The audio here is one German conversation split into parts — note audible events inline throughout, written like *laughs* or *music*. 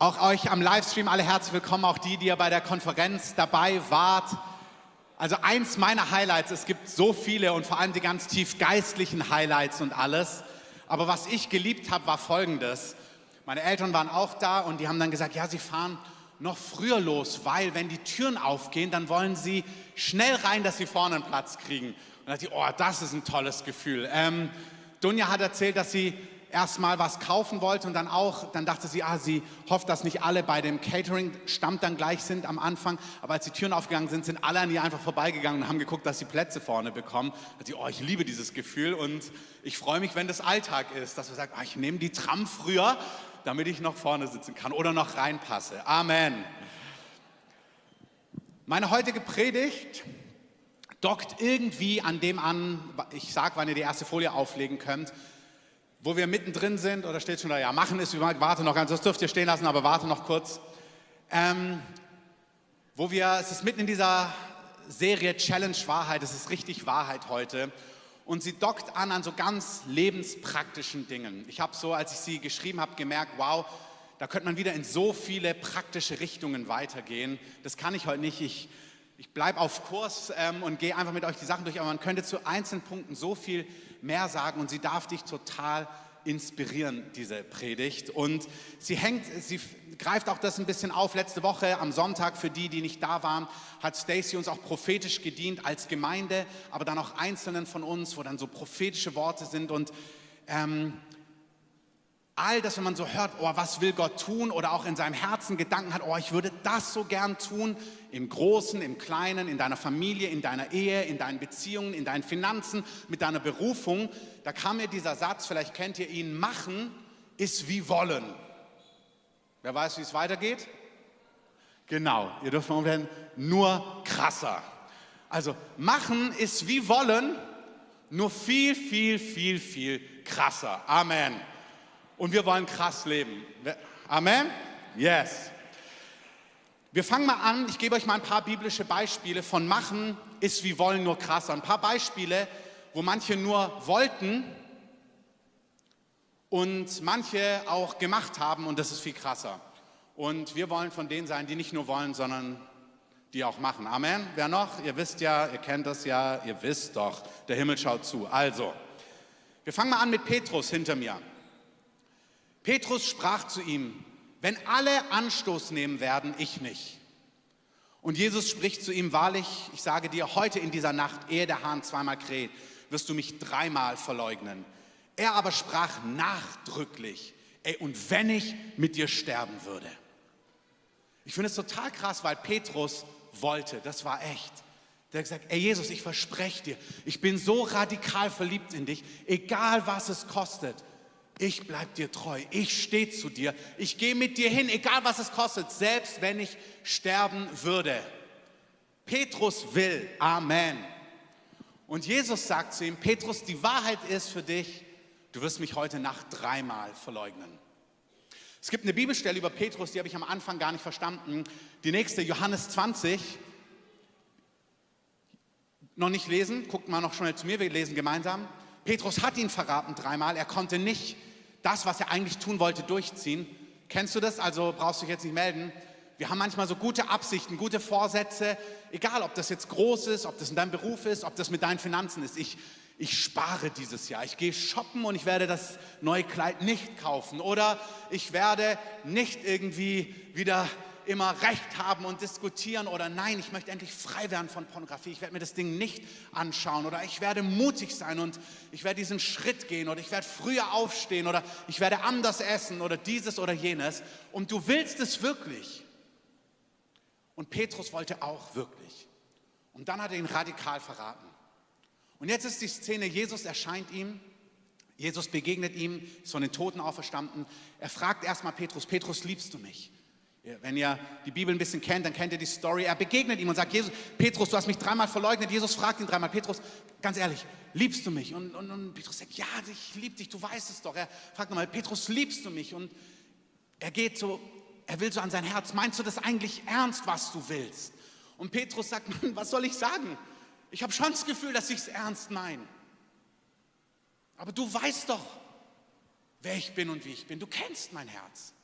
Auch euch am Livestream alle herzlich willkommen, auch die, die ihr bei der Konferenz dabei wart. Also eins meiner Highlights, es gibt so viele und vor allem die ganz tief geistlichen Highlights und alles. Aber was ich geliebt habe, war folgendes. Meine Eltern waren auch da und die haben dann gesagt, ja, sie fahren noch früher los, weil wenn die Türen aufgehen, dann wollen sie schnell rein, dass sie vorne einen Platz kriegen. Und da dachte ich, oh, das ist ein tolles Gefühl. Ähm, Dunja hat erzählt, dass sie erstmal was kaufen wollte und dann auch, dann dachte sie, ah, sie hofft, dass nicht alle bei dem Catering-Stamm dann gleich sind am Anfang. Aber als die Türen aufgegangen sind, sind alle an ihr einfach vorbeigegangen und haben geguckt, dass sie Plätze vorne bekommen. Da sie, oh, ich liebe dieses Gefühl und ich freue mich, wenn das Alltag ist, dass wir sagen, ah, ich nehme die Tram früher, damit ich noch vorne sitzen kann oder noch reinpasse. Amen. Meine heutige Predigt dockt irgendwie an dem an, ich sage, wann ihr die erste Folie auflegen könnt, wo wir mittendrin sind, oder steht schon da, ja, machen ist, warte noch ganz, das dürft ihr stehen lassen, aber warte noch kurz. Ähm, wo wir, es ist mitten in dieser Serie Challenge Wahrheit, es ist richtig Wahrheit heute. Und sie dockt an an so ganz lebenspraktischen Dingen. Ich habe so, als ich sie geschrieben habe, gemerkt, wow, da könnte man wieder in so viele praktische Richtungen weitergehen. Das kann ich heute nicht. Ich, ich bleibe auf Kurs ähm, und gehe einfach mit euch die Sachen durch, aber man könnte zu einzelnen Punkten so viel mehr sagen und sie darf dich total inspirieren, diese Predigt. Und sie hängt, sie greift auch das ein bisschen auf. Letzte Woche am Sonntag, für die, die nicht da waren, hat Stacy uns auch prophetisch gedient als Gemeinde, aber dann auch Einzelnen von uns, wo dann so prophetische Worte sind. Und ähm, all das, wenn man so hört, oh, was will Gott tun oder auch in seinem Herzen Gedanken hat, oh, ich würde das so gern tun, im Großen, im Kleinen, in deiner Familie, in deiner Ehe, in deinen Beziehungen, in deinen Finanzen, mit deiner Berufung, da kam mir dieser Satz, vielleicht kennt ihr ihn, machen ist wie wollen. Wer weiß, wie es weitergeht? Genau, ihr dürft mal werden, nur krasser. Also machen ist wie wollen, nur viel, viel, viel, viel krasser. Amen und wir wollen krass leben. Amen? Yes. Wir fangen mal an, ich gebe euch mal ein paar biblische Beispiele von machen ist wie wollen nur krasser. Ein paar Beispiele, wo manche nur wollten und manche auch gemacht haben und das ist viel krasser. Und wir wollen von denen sein, die nicht nur wollen, sondern die auch machen. Amen. Wer noch? Ihr wisst ja, ihr kennt das ja, ihr wisst doch, der Himmel schaut zu. Also, wir fangen mal an mit Petrus hinter mir. Petrus sprach zu ihm, wenn alle Anstoß nehmen werden, ich nicht. Und Jesus spricht zu ihm, wahrlich, ich sage dir, heute in dieser Nacht, ehe der Hahn zweimal kräht, wirst du mich dreimal verleugnen. Er aber sprach nachdrücklich, ey, und wenn ich mit dir sterben würde. Ich finde es total krass, weil Petrus wollte, das war echt. Der hat gesagt, ey Jesus, ich verspreche dir, ich bin so radikal verliebt in dich, egal was es kostet ich bleibe dir treu, ich stehe zu dir, ich gehe mit dir hin, egal was es kostet, selbst wenn ich sterben würde. Petrus will, Amen. Und Jesus sagt zu ihm, Petrus, die Wahrheit ist für dich, du wirst mich heute Nacht dreimal verleugnen. Es gibt eine Bibelstelle über Petrus, die habe ich am Anfang gar nicht verstanden. Die nächste, Johannes 20. Noch nicht lesen, guckt mal noch schnell zu mir, wir lesen gemeinsam. Petrus hat ihn verraten dreimal, er konnte nicht das, was er eigentlich tun wollte, durchziehen. Kennst du das? Also brauchst du dich jetzt nicht melden. Wir haben manchmal so gute Absichten, gute Vorsätze, egal ob das jetzt groß ist, ob das in deinem Beruf ist, ob das mit deinen Finanzen ist. Ich, ich spare dieses Jahr, ich gehe shoppen und ich werde das neue Kleid nicht kaufen oder ich werde nicht irgendwie wieder immer Recht haben und diskutieren oder nein, ich möchte endlich frei werden von Pornografie, ich werde mir das Ding nicht anschauen oder ich werde mutig sein und ich werde diesen Schritt gehen oder ich werde früher aufstehen oder ich werde anders essen oder dieses oder jenes und du willst es wirklich. Und Petrus wollte auch wirklich. Und dann hat er ihn radikal verraten. Und jetzt ist die Szene, Jesus erscheint ihm, Jesus begegnet ihm, ist von den Toten auferstanden. Er fragt erstmal Petrus, Petrus, liebst du mich? Wenn ihr die Bibel ein bisschen kennt, dann kennt ihr die Story. Er begegnet ihm und sagt, Jesus, Petrus, du hast mich dreimal verleugnet. Jesus fragt ihn dreimal, Petrus, ganz ehrlich, liebst du mich? Und, und, und Petrus sagt, ja, ich liebe dich, du weißt es doch. Er fragt nochmal, Petrus, liebst du mich? Und er geht so, er will so an sein Herz, meinst du das eigentlich ernst, was du willst? Und Petrus sagt, *laughs* was soll ich sagen? Ich habe schon das Gefühl, dass ich es ernst meine. Aber du weißt doch, wer ich bin und wie ich bin. Du kennst mein Herz.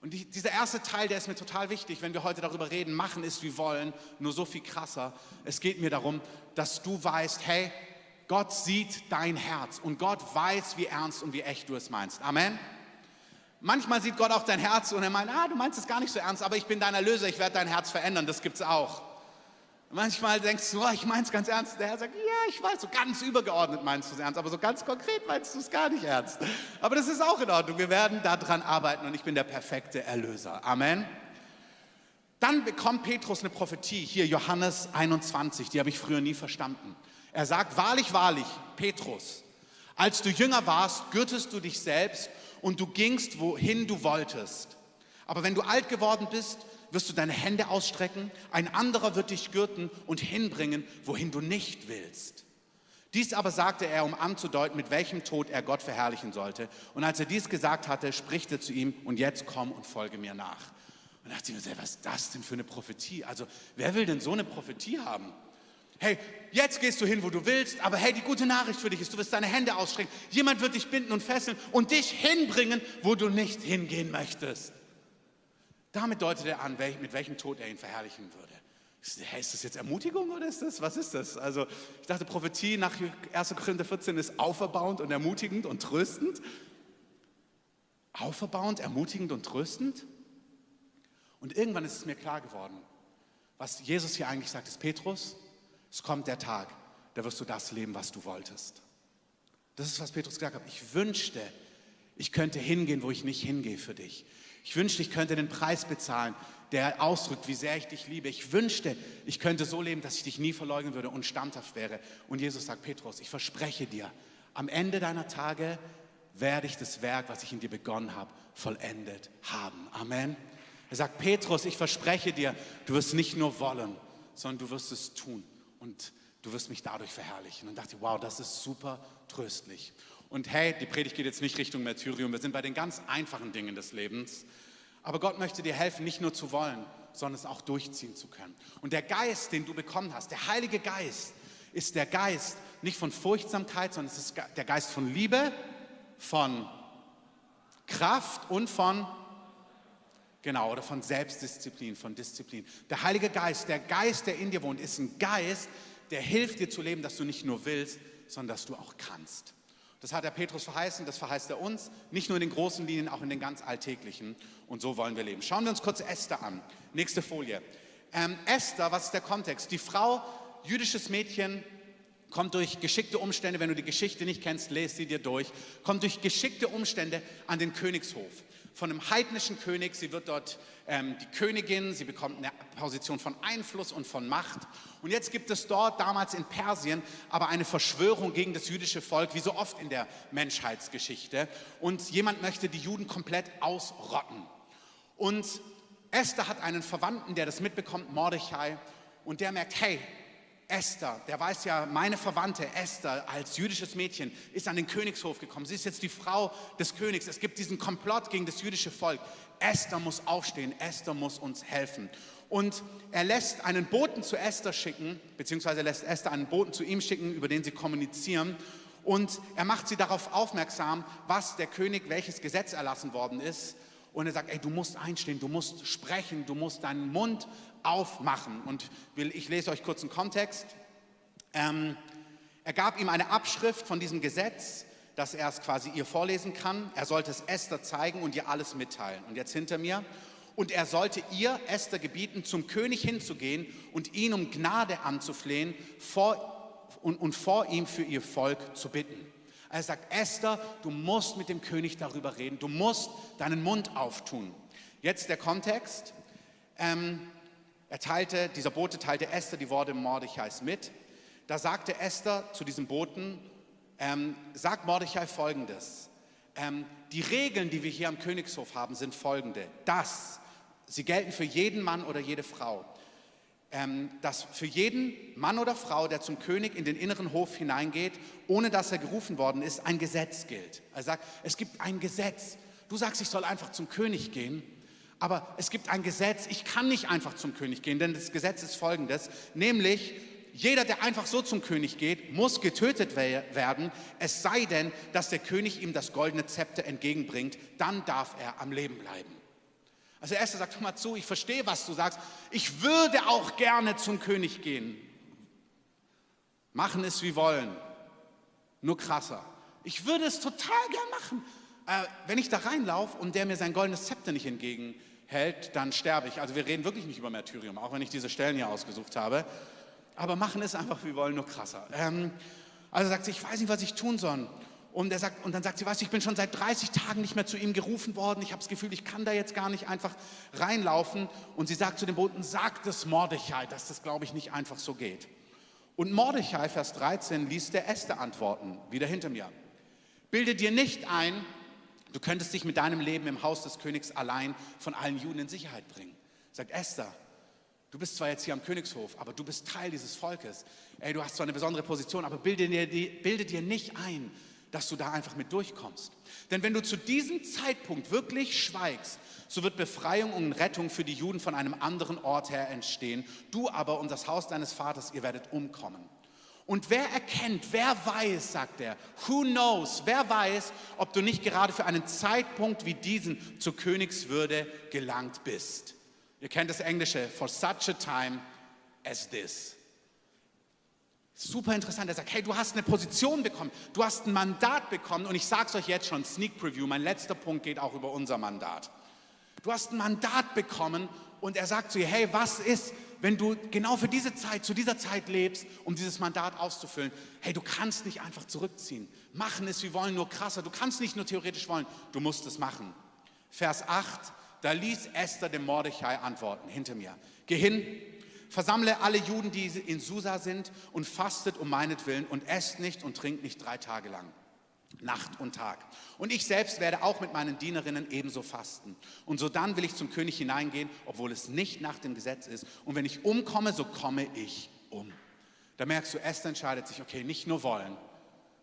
Und die, dieser erste Teil, der ist mir total wichtig, wenn wir heute darüber reden, machen ist wie wollen, nur so viel krasser. Es geht mir darum, dass du weißt, hey, Gott sieht dein Herz und Gott weiß, wie ernst und wie echt du es meinst. Amen. Manchmal sieht Gott auch dein Herz und er meint, ah, du meinst es gar nicht so ernst, aber ich bin dein Erlöser, ich werde dein Herz verändern, das gibt es auch. Manchmal denkst du, oh, ich meine es ganz ernst. Der Herr sagt, ja, ich weiß, so ganz übergeordnet meinst du es ernst, aber so ganz konkret meinst du es gar nicht ernst. Aber das ist auch in Ordnung. Wir werden daran arbeiten und ich bin der perfekte Erlöser. Amen. Dann bekommt Petrus eine Prophetie, hier Johannes 21, die habe ich früher nie verstanden. Er sagt, wahrlich, wahrlich, Petrus, als du jünger warst, gürtest du dich selbst und du gingst, wohin du wolltest. Aber wenn du alt geworden bist, wirst du deine Hände ausstrecken, ein anderer wird dich gürten und hinbringen, wohin du nicht willst. Dies aber sagte er, um anzudeuten, mit welchem Tod er Gott verherrlichen sollte. Und als er dies gesagt hatte, spricht er zu ihm, und jetzt komm und folge mir nach. Und dachte ich mir, was ist das denn für eine Prophetie? Also, wer will denn so eine Prophetie haben? Hey, jetzt gehst du hin, wo du willst, aber hey, die gute Nachricht für dich ist, du wirst deine Hände ausstrecken. Jemand wird dich binden und fesseln und dich hinbringen, wo du nicht hingehen möchtest. Damit deutet er an, mit welchem Tod er ihn verherrlichen würde. Ist das jetzt Ermutigung oder ist das, was ist das? Also ich dachte, Prophetie nach 1. Korinther 14 ist auferbauend und ermutigend und tröstend. Auferbauend, ermutigend und tröstend. Und irgendwann ist es mir klar geworden, was Jesus hier eigentlich sagt, ist Petrus, es kommt der Tag, da wirst du das leben, was du wolltest. Das ist, was Petrus gesagt hat. Ich wünschte, ich könnte hingehen, wo ich nicht hingehe für dich. Ich wünschte, ich könnte den Preis bezahlen, der ausdrückt, wie sehr ich dich liebe. Ich wünschte, ich könnte so leben, dass ich dich nie verleugnen würde und standhaft wäre. Und Jesus sagt, Petrus, ich verspreche dir, am Ende deiner Tage werde ich das Werk, was ich in dir begonnen habe, vollendet haben. Amen. Er sagt, Petrus, ich verspreche dir, du wirst nicht nur wollen, sondern du wirst es tun und du wirst mich dadurch verherrlichen. Und dachte, wow, das ist super tröstlich. Und hey, die Predigt geht jetzt nicht Richtung Märtyrium, wir sind bei den ganz einfachen Dingen des Lebens. Aber Gott möchte dir helfen, nicht nur zu wollen, sondern es auch durchziehen zu können. Und der Geist, den du bekommen hast, der Heilige Geist, ist der Geist nicht von Furchtsamkeit, sondern es ist der Geist von Liebe, von Kraft und von, genau, oder von Selbstdisziplin, von Disziplin. Der Heilige Geist, der Geist, der in dir wohnt, ist ein Geist, der hilft dir zu leben, dass du nicht nur willst, sondern dass du auch kannst. Das hat der Petrus verheißen, das verheißt er uns, nicht nur in den großen Linien, auch in den ganz alltäglichen. Und so wollen wir leben. Schauen wir uns kurz Esther an. Nächste Folie. Ähm, Esther, was ist der Kontext? Die Frau, jüdisches Mädchen, kommt durch geschickte Umstände, wenn du die Geschichte nicht kennst, lese sie dir durch, kommt durch geschickte Umstände an den Königshof von einem heidnischen König. Sie wird dort ähm, die Königin, sie bekommt eine Position von Einfluss und von Macht. Und jetzt gibt es dort, damals in Persien, aber eine Verschwörung gegen das jüdische Volk, wie so oft in der Menschheitsgeschichte. Und jemand möchte die Juden komplett ausrotten. Und Esther hat einen Verwandten, der das mitbekommt, Mordechai, und der merkt, hey, Esther, der weiß ja, meine Verwandte Esther als jüdisches Mädchen ist an den Königshof gekommen. Sie ist jetzt die Frau des Königs. Es gibt diesen Komplott gegen das jüdische Volk. Esther muss aufstehen, Esther muss uns helfen. Und er lässt einen Boten zu Esther schicken, beziehungsweise lässt Esther einen Boten zu ihm schicken, über den sie kommunizieren. Und er macht sie darauf aufmerksam, was der König, welches Gesetz erlassen worden ist. Und er sagt, ey, du musst einstehen, du musst sprechen, du musst deinen Mund aufmachen. Und ich lese euch kurz einen Kontext. Ähm, er gab ihm eine Abschrift von diesem Gesetz, dass er es quasi ihr vorlesen kann. Er sollte es Esther zeigen und ihr alles mitteilen. Und jetzt hinter mir. Und er sollte ihr, Esther, gebieten, zum König hinzugehen und ihn um Gnade anzuflehen vor, und, und vor ihm für ihr Volk zu bitten. Er sagt, Esther, du musst mit dem König darüber reden, du musst deinen Mund auftun. Jetzt der Kontext. Ähm, er teilte, dieser Bote teilte Esther die Worte Mordechais mit. Da sagte Esther zu diesem Boten, ähm, sagt Mordechai folgendes. Ähm, die Regeln, die wir hier am Königshof haben, sind folgende. Das, sie gelten für jeden Mann oder jede Frau. Ähm, dass für jeden Mann oder Frau, der zum König in den inneren Hof hineingeht, ohne dass er gerufen worden ist, ein Gesetz gilt. Er sagt, es gibt ein Gesetz. Du sagst, ich soll einfach zum König gehen. Aber es gibt ein Gesetz, ich kann nicht einfach zum König gehen, denn das Gesetz ist folgendes, nämlich jeder, der einfach so zum König geht, muss getötet werden, es sei denn, dass der König ihm das goldene Zepter entgegenbringt, dann darf er am Leben bleiben. Also Esther sagt, hör mal zu, ich verstehe, was du sagst. Ich würde auch gerne zum König gehen. Machen es wie wollen. Nur krasser. Ich würde es total gern machen. Äh, wenn ich da reinlaufe und der mir sein goldenes Zepter nicht entgegenhält, dann sterbe ich. Also wir reden wirklich nicht über Märtyrium, auch wenn ich diese Stellen hier ausgesucht habe. Aber machen es einfach wie wollen, nur krasser. Ähm, also sagt sie, ich weiß nicht, was ich tun soll. Und, er sagt, und dann sagt sie, weißt du, ich bin schon seit 30 Tagen nicht mehr zu ihm gerufen worden. Ich habe das Gefühl, ich kann da jetzt gar nicht einfach reinlaufen. Und sie sagt zu dem Boten, sagt es Mordechai, dass das, glaube ich, nicht einfach so geht. Und Mordechai, Vers 13, ließ der Esther antworten, wieder hinter mir. Bilde dir nicht ein, du könntest dich mit deinem Leben im Haus des Königs allein von allen Juden in Sicherheit bringen. Sagt Esther, du bist zwar jetzt hier am Königshof, aber du bist Teil dieses Volkes. Ey, du hast zwar eine besondere Position, aber bilde dir, bilde dir nicht ein, dass du da einfach mit durchkommst. Denn wenn du zu diesem Zeitpunkt wirklich schweigst, so wird Befreiung und Rettung für die Juden von einem anderen Ort her entstehen. Du aber und das Haus deines Vaters, ihr werdet umkommen. Und wer erkennt, wer weiß, sagt er, who knows, wer weiß, ob du nicht gerade für einen Zeitpunkt wie diesen zur Königswürde gelangt bist. Ihr kennt das Englische, for such a time as this. Super interessant. Er sagt, hey, du hast eine Position bekommen, du hast ein Mandat bekommen und ich sage es euch jetzt schon, Sneak Preview, mein letzter Punkt geht auch über unser Mandat. Du hast ein Mandat bekommen und er sagt zu ihr, hey, was ist, wenn du genau für diese Zeit, zu dieser Zeit lebst, um dieses Mandat auszufüllen? Hey, du kannst nicht einfach zurückziehen. Machen es, wir wollen nur krasser. Du kannst nicht nur theoretisch wollen, du musst es machen. Vers 8, da ließ Esther dem Mordechai antworten, hinter mir. Geh hin, versammle alle Juden, die in Susa sind, und fastet um meinetwillen und esst nicht und trinkt nicht drei Tage lang. Nacht und Tag. Und ich selbst werde auch mit meinen Dienerinnen ebenso fasten. Und so dann will ich zum König hineingehen, obwohl es nicht nach dem Gesetz ist. Und wenn ich umkomme, so komme ich um. Da merkst du, Esther entscheidet sich, okay, nicht nur wollen,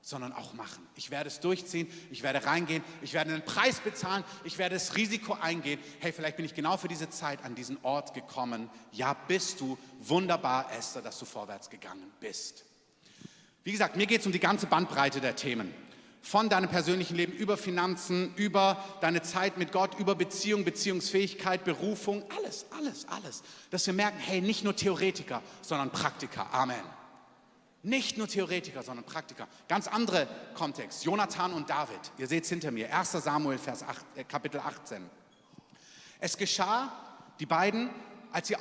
sondern auch machen. Ich werde es durchziehen, ich werde reingehen, ich werde einen Preis bezahlen, ich werde das Risiko eingehen. Hey, vielleicht bin ich genau für diese Zeit an diesen Ort gekommen. Ja, bist du. Wunderbar, Esther, dass du vorwärts gegangen bist. Wie gesagt, mir geht es um die ganze Bandbreite der Themen. Von deinem persönlichen Leben über Finanzen, über deine Zeit mit Gott, über Beziehung, Beziehungsfähigkeit, Berufung, alles, alles, alles. Dass wir merken, hey, nicht nur Theoretiker, sondern Praktiker. Amen. Nicht nur Theoretiker, sondern Praktiker. Ganz andere Kontext. Jonathan und David. Ihr seht es hinter mir. 1 Samuel, Vers 8, äh, Kapitel 18. Es geschah, die beiden, als,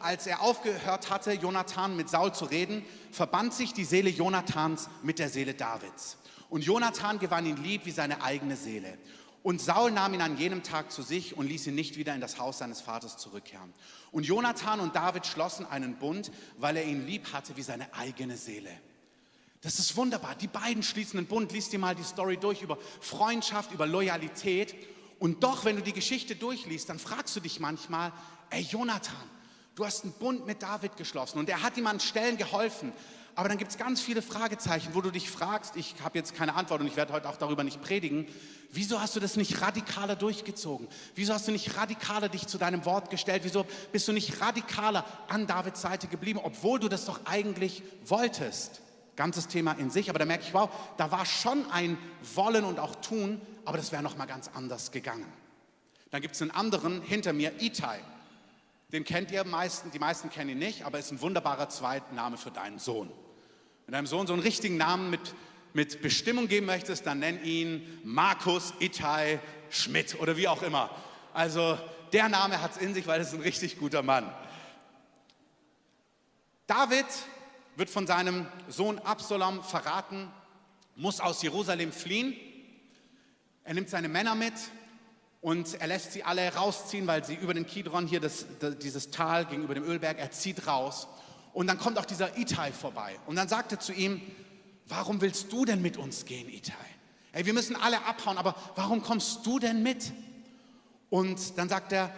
als er aufgehört hatte, Jonathan mit Saul zu reden, verband sich die Seele Jonathans mit der Seele Davids. Und Jonathan gewann ihn lieb wie seine eigene Seele. Und Saul nahm ihn an jenem Tag zu sich und ließ ihn nicht wieder in das Haus seines Vaters zurückkehren. Und Jonathan und David schlossen einen Bund, weil er ihn lieb hatte wie seine eigene Seele. Das ist wunderbar. Die beiden schließen einen Bund. Lies dir mal die Story durch über Freundschaft, über Loyalität. Und doch, wenn du die Geschichte durchliest, dann fragst du dich manchmal, ey Jonathan, du hast einen Bund mit David geschlossen und er hat ihm an Stellen geholfen. Aber dann gibt es ganz viele Fragezeichen, wo du dich fragst, ich habe jetzt keine Antwort und ich werde heute auch darüber nicht predigen, wieso hast du das nicht radikaler durchgezogen? Wieso hast du nicht radikaler dich zu deinem Wort gestellt? Wieso bist du nicht radikaler an Davids Seite geblieben, obwohl du das doch eigentlich wolltest? Ganzes Thema in sich, aber da merke ich, wow, da war schon ein Wollen und auch Tun, aber das wäre noch mal ganz anders gegangen. Dann gibt es einen anderen hinter mir, Itai. Den kennt ihr meisten, die meisten kennen ihn nicht, aber ist ein wunderbarer Zweitname für deinen Sohn. Wenn deinem Sohn so einen richtigen Namen mit, mit Bestimmung geben möchtest, dann nenn ihn Markus Itai Schmidt oder wie auch immer. Also der Name hat es in sich, weil es ein richtig guter Mann. David wird von seinem Sohn Absalom verraten, muss aus Jerusalem fliehen. Er nimmt seine Männer mit und er lässt sie alle rausziehen, weil sie über den Kidron hier, das, dieses Tal gegenüber dem Ölberg, er zieht raus. Und dann kommt auch dieser Itai vorbei. Und dann sagt er zu ihm, warum willst du denn mit uns gehen, Itai? Ey, wir müssen alle abhauen, aber warum kommst du denn mit? Und dann sagt er,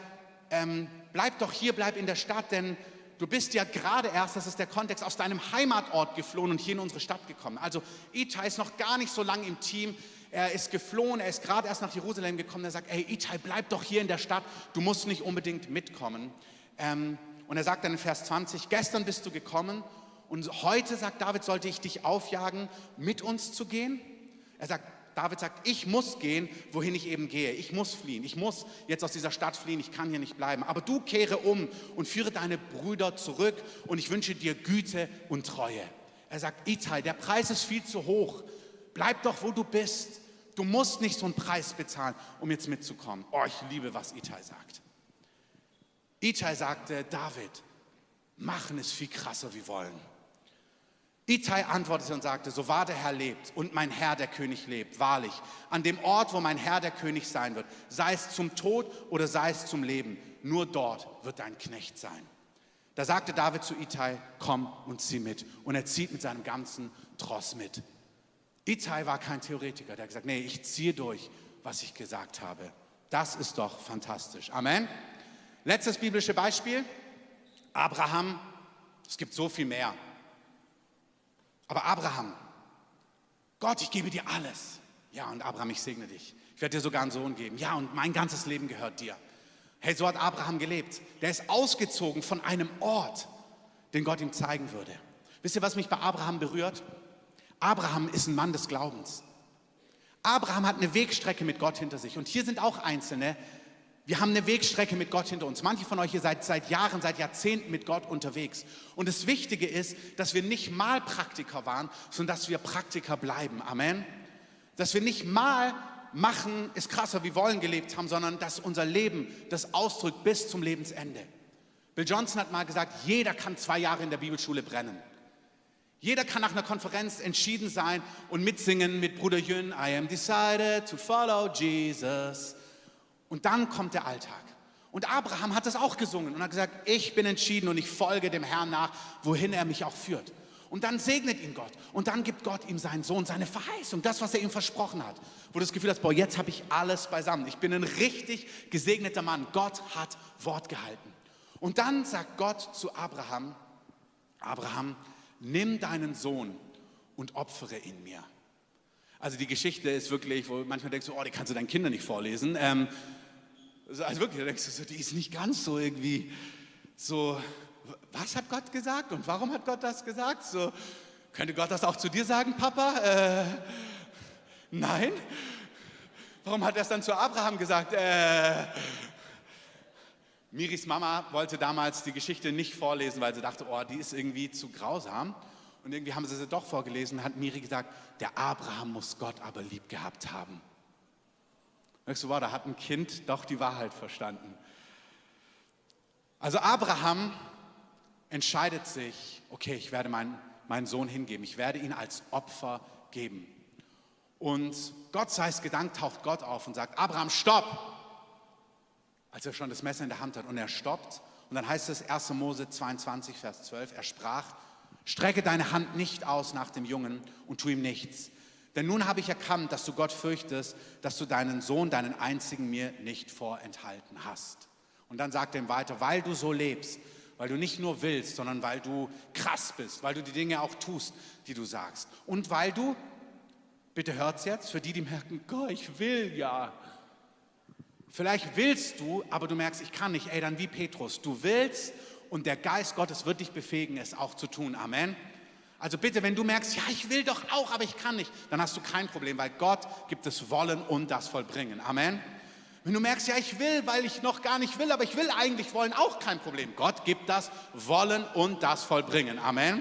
ähm, bleib doch hier, bleib in der Stadt, denn du bist ja gerade erst, das ist der Kontext, aus deinem Heimatort geflohen und hier in unsere Stadt gekommen. Also Itai ist noch gar nicht so lange im Team. Er ist geflohen, er ist gerade erst nach Jerusalem gekommen. Er sagt, ey Itai, bleib doch hier in der Stadt, du musst nicht unbedingt mitkommen. Ähm, und er sagt dann in Vers 20, gestern bist du gekommen und heute, sagt David, sollte ich dich aufjagen, mit uns zu gehen. Er sagt, David sagt, ich muss gehen, wohin ich eben gehe. Ich muss fliehen. Ich muss jetzt aus dieser Stadt fliehen. Ich kann hier nicht bleiben. Aber du kehre um und führe deine Brüder zurück und ich wünsche dir Güte und Treue. Er sagt, Itai, der Preis ist viel zu hoch. Bleib doch, wo du bist. Du musst nicht so einen Preis bezahlen, um jetzt mitzukommen. Oh, ich liebe, was Itai sagt. Itai sagte, David, machen es viel krasser wie wollen. Itai antwortete und sagte, so wahr der Herr lebt und mein Herr der König lebt, wahrlich, an dem Ort, wo mein Herr der König sein wird, sei es zum Tod oder sei es zum Leben, nur dort wird dein Knecht sein. Da sagte David zu Itai, komm und zieh mit. Und er zieht mit seinem ganzen Tross mit. Itai war kein Theoretiker, der hat gesagt, nee, ich ziehe durch, was ich gesagt habe. Das ist doch fantastisch. Amen. Letztes biblische Beispiel, Abraham. Es gibt so viel mehr. Aber Abraham, Gott, ich gebe dir alles. Ja, und Abraham, ich segne dich. Ich werde dir sogar einen Sohn geben. Ja, und mein ganzes Leben gehört dir. Hey, so hat Abraham gelebt. Der ist ausgezogen von einem Ort, den Gott ihm zeigen würde. Wisst ihr, was mich bei Abraham berührt? Abraham ist ein Mann des Glaubens. Abraham hat eine Wegstrecke mit Gott hinter sich. Und hier sind auch Einzelne, wir haben eine Wegstrecke mit Gott hinter uns. Manche von euch hier seid seit Jahren, seit Jahrzehnten mit Gott unterwegs. Und das Wichtige ist, dass wir nicht mal Praktiker waren, sondern dass wir Praktiker bleiben. Amen. Dass wir nicht mal machen, ist krasser, wie wollen gelebt haben, sondern dass unser Leben das ausdrückt bis zum Lebensende. Bill Johnson hat mal gesagt, jeder kann zwei Jahre in der Bibelschule brennen. Jeder kann nach einer Konferenz entschieden sein und mitsingen mit Bruder Jün, I am decided to follow Jesus. Und dann kommt der Alltag. Und Abraham hat das auch gesungen und hat gesagt, ich bin entschieden und ich folge dem Herrn nach, wohin er mich auch führt. Und dann segnet ihn Gott. Und dann gibt Gott ihm seinen Sohn, seine Verheißung, das, was er ihm versprochen hat. Wo du das Gefühl hast, boah, jetzt habe ich alles beisammen. Ich bin ein richtig gesegneter Mann. Gott hat Wort gehalten. Und dann sagt Gott zu Abraham, Abraham, nimm deinen Sohn und opfere ihn mir. Also die Geschichte ist wirklich, wo manchmal denkst du, oh, die kannst du deinen Kindern nicht vorlesen. Ähm, also wirklich, da denkst du so, die ist nicht ganz so irgendwie so, was hat Gott gesagt und warum hat Gott das gesagt? So, könnte Gott das auch zu dir sagen, Papa? Äh, nein. Warum hat er es dann zu Abraham gesagt? Äh, Miris Mama wollte damals die Geschichte nicht vorlesen, weil sie dachte, oh, die ist irgendwie zu grausam. Und irgendwie haben sie sie doch vorgelesen, hat Miri gesagt, der Abraham muss Gott aber lieb gehabt haben. Merkst du, wow, da hat ein Kind doch die Wahrheit verstanden. Also Abraham entscheidet sich, okay, ich werde meinen, meinen Sohn hingeben, ich werde ihn als Opfer geben. Und Gott sei es gedankt, taucht Gott auf und sagt, Abraham, stopp! Als er schon das Messer in der Hand hat und er stoppt. Und dann heißt es 1. Mose 22, Vers 12, er sprach, strecke deine Hand nicht aus nach dem Jungen und tu ihm nichts, denn nun habe ich erkannt, dass du Gott fürchtest, dass du deinen Sohn, deinen einzigen mir nicht vorenthalten hast. Und dann sagt er ihm weiter, weil du so lebst, weil du nicht nur willst, sondern weil du krass bist, weil du die Dinge auch tust, die du sagst. Und weil du, bitte hört's jetzt, für die, die merken, Gott, ich will ja. Vielleicht willst du, aber du merkst, ich kann nicht. Ey, dann wie Petrus, du willst und der Geist Gottes wird dich befähigen, es auch zu tun. Amen. Also bitte, wenn du merkst, ja, ich will doch auch, aber ich kann nicht, dann hast du kein Problem, weil Gott gibt es Wollen und das Vollbringen. Amen. Wenn du merkst, ja, ich will, weil ich noch gar nicht will, aber ich will eigentlich wollen, auch kein Problem. Gott gibt das Wollen und das Vollbringen. Amen.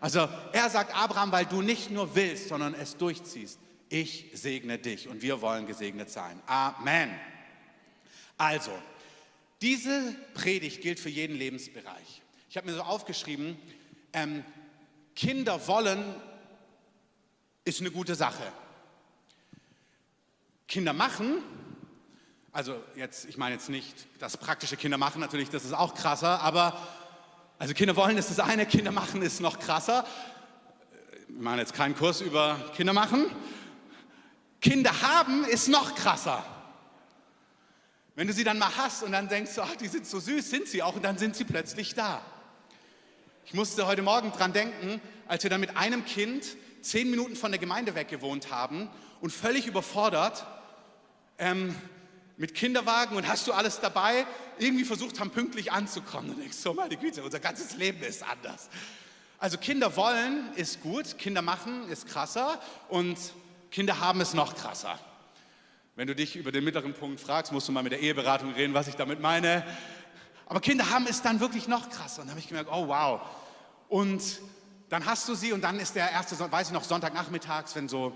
Also er sagt Abraham, weil du nicht nur willst, sondern es durchziehst. Ich segne dich und wir wollen gesegnet sein. Amen. Also, diese Predigt gilt für jeden Lebensbereich. Ich habe mir so aufgeschrieben, ähm, Kinder wollen ist eine gute Sache. Kinder machen, also jetzt, ich meine jetzt nicht das praktische Kinder machen, natürlich, das ist auch krasser, aber also Kinder wollen ist das eine, Kinder machen ist noch krasser. Wir machen jetzt keinen Kurs über Kinder machen. Kinder haben ist noch krasser. Wenn du sie dann mal hast und dann denkst, ach, die sind so süß, sind sie auch, und dann sind sie plötzlich da. Ich musste heute Morgen dran denken, als wir dann mit einem Kind zehn Minuten von der Gemeinde weg gewohnt haben und völlig überfordert ähm, mit Kinderwagen und hast du alles dabei, irgendwie versucht haben, pünktlich anzukommen. Und denkst so, meine Güte, unser ganzes Leben ist anders. Also Kinder wollen ist gut, Kinder machen ist krasser und Kinder haben es noch krasser. Wenn du dich über den mittleren Punkt fragst, musst du mal mit der Eheberatung reden, was ich damit meine. Aber Kinder haben es dann wirklich noch krasser. Und da habe ich gemerkt, oh wow. Und dann hast du sie und dann ist der erste, weiß ich noch, Sonntagnachmittags, wenn so,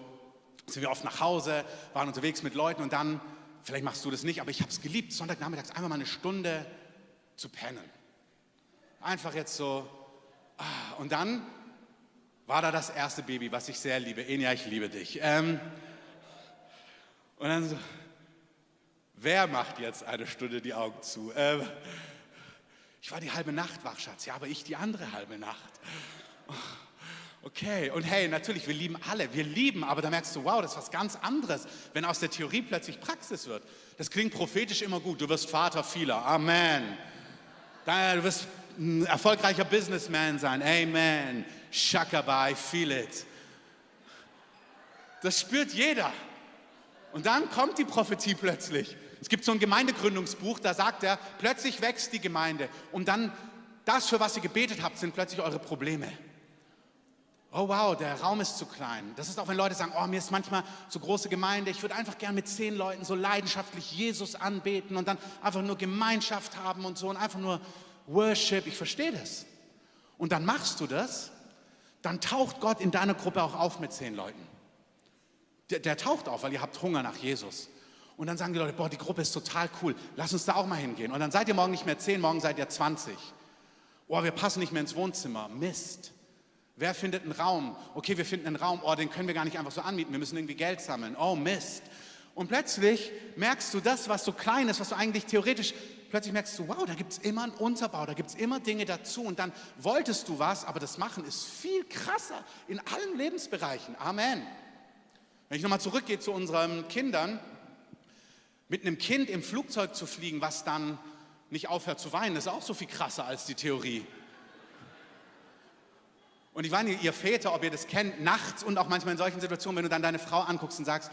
sind wir oft nach Hause, waren unterwegs mit Leuten und dann, vielleicht machst du das nicht, aber ich habe es geliebt, Sonntagnachmittags einfach mal eine Stunde zu pennen. Einfach jetzt so. Ah, und dann war da das erste Baby, was ich sehr liebe. Enya, ich liebe dich. Ähm, und dann so, wer macht jetzt eine Stunde die Augen zu? Ähm, ich war die halbe Nacht wach, Schatz. Ja, aber ich die andere halbe Nacht. Okay, und hey, natürlich, wir lieben alle, wir lieben, aber da merkst du, wow, das ist was ganz anderes, wenn aus der Theorie plötzlich Praxis wird. Das klingt prophetisch immer gut, du wirst Vater vieler, Amen. Du wirst ein erfolgreicher Businessman sein, Amen. Shakaba, I feel it. Das spürt jeder. Und dann kommt die Prophetie plötzlich. Es gibt so ein Gemeindegründungsbuch, da sagt er, plötzlich wächst die Gemeinde. Und dann das, für was ihr gebetet habt, sind plötzlich eure Probleme. Oh wow, der Raum ist zu klein. Das ist auch, wenn Leute sagen, oh, mir ist manchmal so große Gemeinde, ich würde einfach gern mit zehn Leuten so leidenschaftlich Jesus anbeten und dann einfach nur Gemeinschaft haben und so und einfach nur Worship. Ich verstehe das. Und dann machst du das, dann taucht Gott in deiner Gruppe auch auf mit zehn Leuten. Der, der taucht auf, weil ihr habt Hunger nach Jesus. Und dann sagen die Leute, boah, die Gruppe ist total cool, lass uns da auch mal hingehen. Und dann seid ihr morgen nicht mehr zehn, morgen seid ihr 20. Oh, wir passen nicht mehr ins Wohnzimmer. Mist. Wer findet einen Raum? Okay, wir finden einen Raum. Oh, den können wir gar nicht einfach so anmieten. Wir müssen irgendwie Geld sammeln. Oh, Mist. Und plötzlich merkst du das, was so klein ist, was du eigentlich theoretisch, plötzlich merkst du, wow, da gibt es immer einen Unterbau, da gibt es immer Dinge dazu. Und dann wolltest du was, aber das Machen ist viel krasser in allen Lebensbereichen. Amen. Wenn ich nochmal zurückgehe zu unseren Kindern, mit einem Kind im Flugzeug zu fliegen, was dann nicht aufhört zu weinen, ist auch so viel krasser als die Theorie. Und ich weiß nicht, ihr Väter, ob ihr das kennt, nachts und auch manchmal in solchen Situationen, wenn du dann deine Frau anguckst und sagst,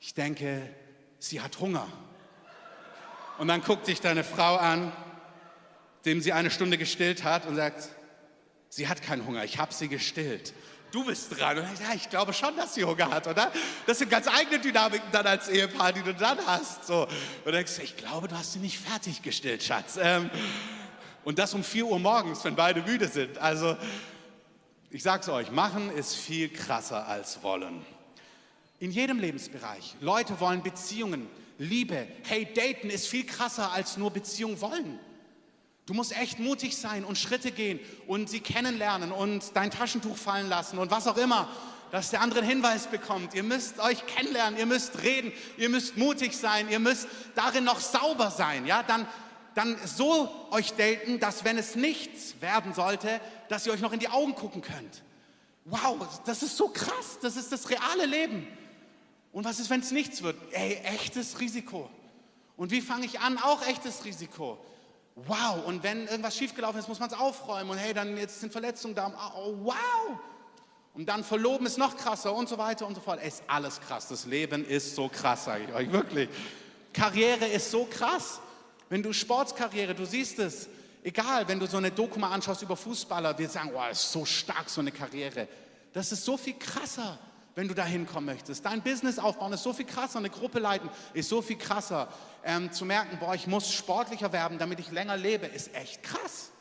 ich denke, sie hat Hunger. Und dann guckt dich deine Frau an, dem sie eine Stunde gestillt hat und sagt, sie hat keinen Hunger, ich habe sie gestillt du bist dran. Und ja, ich glaube schon, dass sie Hunger hat, oder? Das sind ganz eigene Dynamiken dann als Ehepaar, die du dann hast. So. Und denkst ich glaube, du hast sie nicht fertiggestellt, Schatz. Ähm, und das um 4 Uhr morgens, wenn beide müde sind. Also, ich sag's euch, machen ist viel krasser als wollen. In jedem Lebensbereich. Leute wollen Beziehungen, Liebe. Hey, daten ist viel krasser als nur Beziehung wollen. Du musst echt mutig sein und Schritte gehen und sie kennenlernen und dein Taschentuch fallen lassen und was auch immer, dass der andere einen Hinweis bekommt. Ihr müsst euch kennenlernen, ihr müsst reden, ihr müsst mutig sein, ihr müsst darin noch sauber sein. Ja, dann, dann so euch daten, dass wenn es nichts werden sollte, dass ihr euch noch in die Augen gucken könnt. Wow, das ist so krass, das ist das reale Leben. Und was ist, wenn es nichts wird? Ey, echtes Risiko. Und wie fange ich an? Auch echtes Risiko wow. Und wenn irgendwas schiefgelaufen ist, muss man es aufräumen. Und hey, dann jetzt sind Verletzungen da. Oh, wow. Und dann verloben ist noch krasser und so weiter und so fort. Es ist alles krass. Das Leben ist so krass, sage ich euch wirklich. Karriere ist so krass. Wenn du Sportskarriere, du siehst es, egal, wenn du so eine Doku mal anschaust über Fußballer, wir sagen, oh, ist so stark so eine Karriere. Das ist so viel krasser wenn du da hinkommen möchtest. Dein Business aufbauen ist so viel krasser, eine Gruppe leiten ist so viel krasser. Ähm, zu merken, boah, ich muss sportlicher werden, damit ich länger lebe, ist echt krass,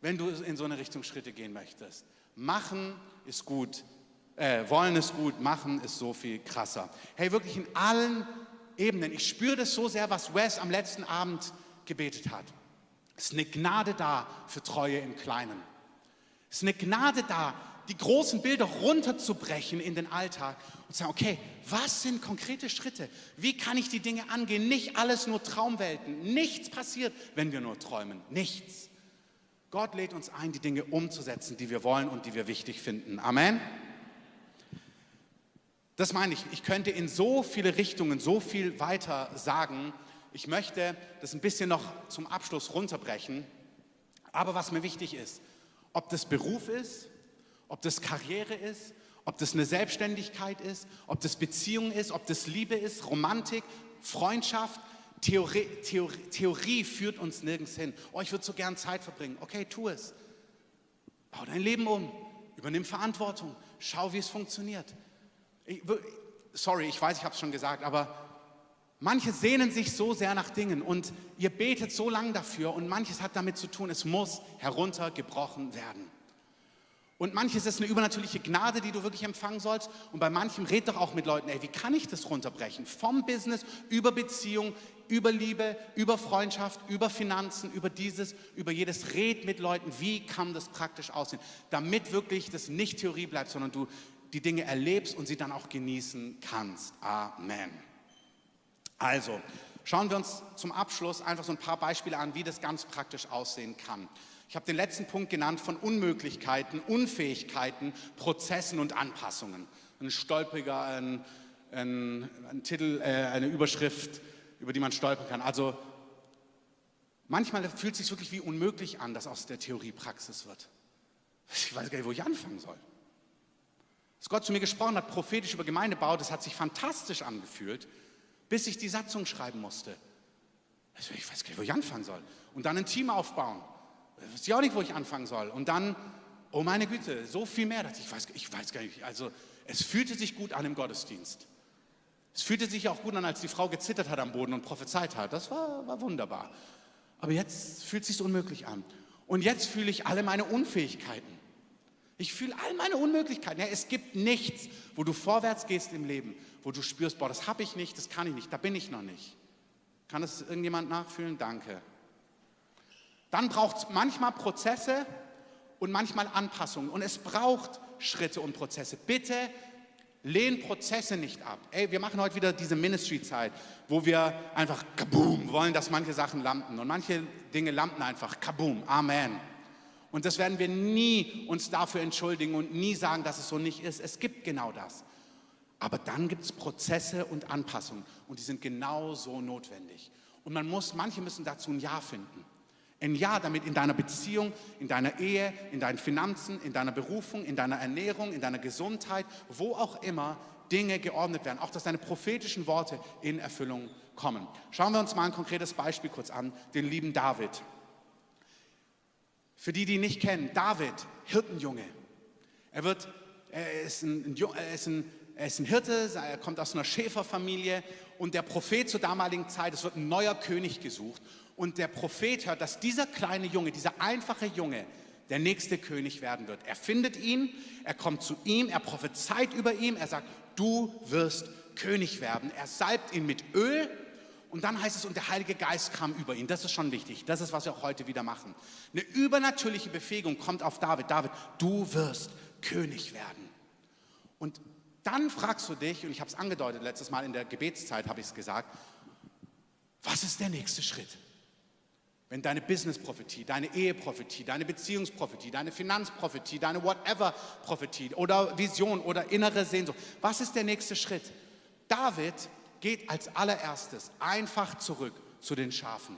wenn du in so eine Richtung Schritte gehen möchtest. Machen ist gut, äh, wollen ist gut, machen ist so viel krasser. Hey, wirklich in allen Ebenen. Ich spüre das so sehr, was Wes am letzten Abend gebetet hat. Es ist eine Gnade da für Treue im Kleinen. Es ist eine Gnade da, die großen Bilder runterzubrechen in den Alltag und sagen, okay, was sind konkrete Schritte? Wie kann ich die Dinge angehen? Nicht alles nur Traumwelten. Nichts passiert, wenn wir nur träumen. Nichts. Gott lädt uns ein, die Dinge umzusetzen, die wir wollen und die wir wichtig finden. Amen. Das meine ich. Ich könnte in so viele Richtungen so viel weiter sagen. Ich möchte das ein bisschen noch zum Abschluss runterbrechen. Aber was mir wichtig ist, ob das Beruf ist, ob das Karriere ist, ob das eine Selbstständigkeit ist, ob das Beziehung ist, ob das Liebe ist, Romantik, Freundschaft, Theorie, Theorie, Theorie führt uns nirgends hin. Oh, ich würde so gern Zeit verbringen. Okay, tu es. Bau dein Leben um. Übernimm Verantwortung. Schau, wie es funktioniert. Ich, sorry, ich weiß, ich habe es schon gesagt, aber manche sehnen sich so sehr nach Dingen und ihr betet so lange dafür und manches hat damit zu tun, es muss heruntergebrochen werden. Und manches ist eine übernatürliche Gnade, die du wirklich empfangen sollst. Und bei manchem red doch auch mit Leuten, ey, wie kann ich das runterbrechen? Vom Business über Beziehung, über Liebe, über Freundschaft, über Finanzen, über dieses, über jedes. Red mit Leuten, wie kann das praktisch aussehen? Damit wirklich das nicht Theorie bleibt, sondern du die Dinge erlebst und sie dann auch genießen kannst. Amen. Also, schauen wir uns zum Abschluss einfach so ein paar Beispiele an, wie das ganz praktisch aussehen kann. Ich habe den letzten Punkt genannt von Unmöglichkeiten, Unfähigkeiten, Prozessen und Anpassungen. Ein stolpriger, ein, ein, ein Titel, äh, eine Überschrift, über die man stolpern kann. Also manchmal fühlt es sich wirklich wie unmöglich an, dass aus der Theorie Praxis wird. Ich weiß gar nicht, wo ich anfangen soll. Als Gott zu mir gesprochen hat, prophetisch über Gemeindebau, das hat sich fantastisch angefühlt, bis ich die Satzung schreiben musste. Ich weiß gar nicht, wo ich anfangen soll. Und dann ein Team aufbauen. Ich weiß auch nicht, wo ich anfangen soll. Und dann, oh meine Güte, so viel mehr. Ich weiß, ich weiß gar nicht. Also, es fühlte sich gut an im Gottesdienst. Es fühlte sich auch gut an, als die Frau gezittert hat am Boden und prophezeit hat. Das war, war wunderbar. Aber jetzt fühlt es sich unmöglich an. Und jetzt fühle ich alle meine Unfähigkeiten. Ich fühle all meine Unmöglichkeiten. Ja, es gibt nichts, wo du vorwärts gehst im Leben, wo du spürst, boah, das habe ich nicht, das kann ich nicht, da bin ich noch nicht. Kann das irgendjemand nachfühlen? Danke. Dann braucht es manchmal Prozesse und manchmal Anpassungen. Und es braucht Schritte und Prozesse. Bitte lehn Prozesse nicht ab. Ey, wir machen heute wieder diese Ministry-Zeit, wo wir einfach kaboom wollen, dass manche Sachen lampen. Und manche Dinge lampen einfach kaboom. Amen. Und das werden wir nie uns dafür entschuldigen und nie sagen, dass es so nicht ist. Es gibt genau das. Aber dann gibt es Prozesse und Anpassungen und die sind genauso notwendig. Und man muss, manche müssen dazu ein Ja finden. Ein Ja, damit in deiner Beziehung, in deiner Ehe, in deinen Finanzen, in deiner Berufung, in deiner Ernährung, in deiner Gesundheit, wo auch immer Dinge geordnet werden. Auch, dass deine prophetischen Worte in Erfüllung kommen. Schauen wir uns mal ein konkretes Beispiel kurz an, den lieben David. Für die, die ihn nicht kennen, David, Hirtenjunge. Er, wird, er, ist ein, er, ist ein, er ist ein Hirte, er kommt aus einer Schäferfamilie und der Prophet zur damaligen Zeit, es wird ein neuer König gesucht und der Prophet hört, dass dieser kleine Junge, dieser einfache Junge, der nächste König werden wird. Er findet ihn, er kommt zu ihm, er prophezeit über ihm, er sagt, du wirst König werden. Er salbt ihn mit Öl und dann heißt es, und der Heilige Geist kam über ihn. Das ist schon wichtig. Das ist, was wir auch heute wieder machen. Eine übernatürliche Befähigung kommt auf David. David, du wirst König werden. Und dann fragst du dich, und ich habe es angedeutet, letztes Mal in der Gebetszeit habe ich es gesagt, was ist der nächste Schritt? Wenn deine Business-Prophetie, deine Ehe-Prophetie, deine Beziehungsprophetie, deine Finanzprophetie, deine Whatever-Prophetie oder Vision oder innere Sehnsucht, was ist der nächste Schritt? David geht als allererstes einfach zurück zu den Schafen.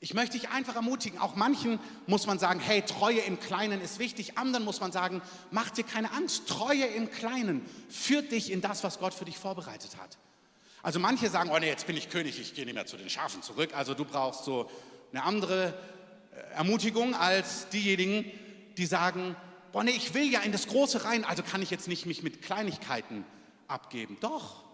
Ich möchte dich einfach ermutigen, auch manchen muss man sagen, hey, Treue im Kleinen ist wichtig, anderen muss man sagen, mach dir keine Angst, Treue im Kleinen führt dich in das, was Gott für dich vorbereitet hat. Also manche sagen, oh nee, jetzt bin ich König, ich gehe nicht mehr zu den Schafen zurück. Also du brauchst so eine andere äh, Ermutigung als diejenigen, die sagen, boah nee, ich will ja in das Große rein, also kann ich jetzt nicht mich mit Kleinigkeiten abgeben. Doch.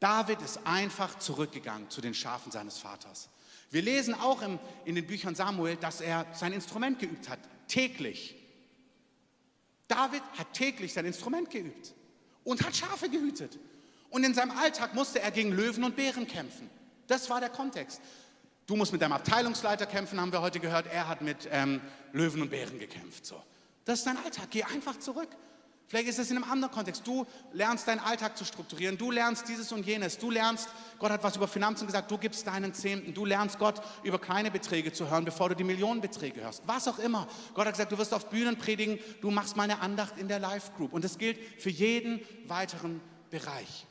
David ist einfach zurückgegangen zu den Schafen seines Vaters. Wir lesen auch im, in den Büchern Samuel, dass er sein Instrument geübt hat, täglich. David hat täglich sein Instrument geübt und hat Schafe gehütet. Und in seinem Alltag musste er gegen Löwen und Bären kämpfen. Das war der Kontext. Du musst mit deinem Abteilungsleiter kämpfen, haben wir heute gehört. Er hat mit ähm, Löwen und Bären gekämpft. So. Das ist dein Alltag. Geh einfach zurück. Vielleicht ist es in einem anderen Kontext. Du lernst deinen Alltag zu strukturieren. Du lernst dieses und jenes. Du lernst, Gott hat was über Finanzen gesagt. Du gibst deinen Zehnten. Du lernst Gott über kleine Beträge zu hören, bevor du die Millionenbeträge hörst. Was auch immer. Gott hat gesagt, du wirst auf Bühnen predigen. Du machst mal eine Andacht in der Live Group. Und das gilt für jeden weiteren Bereich.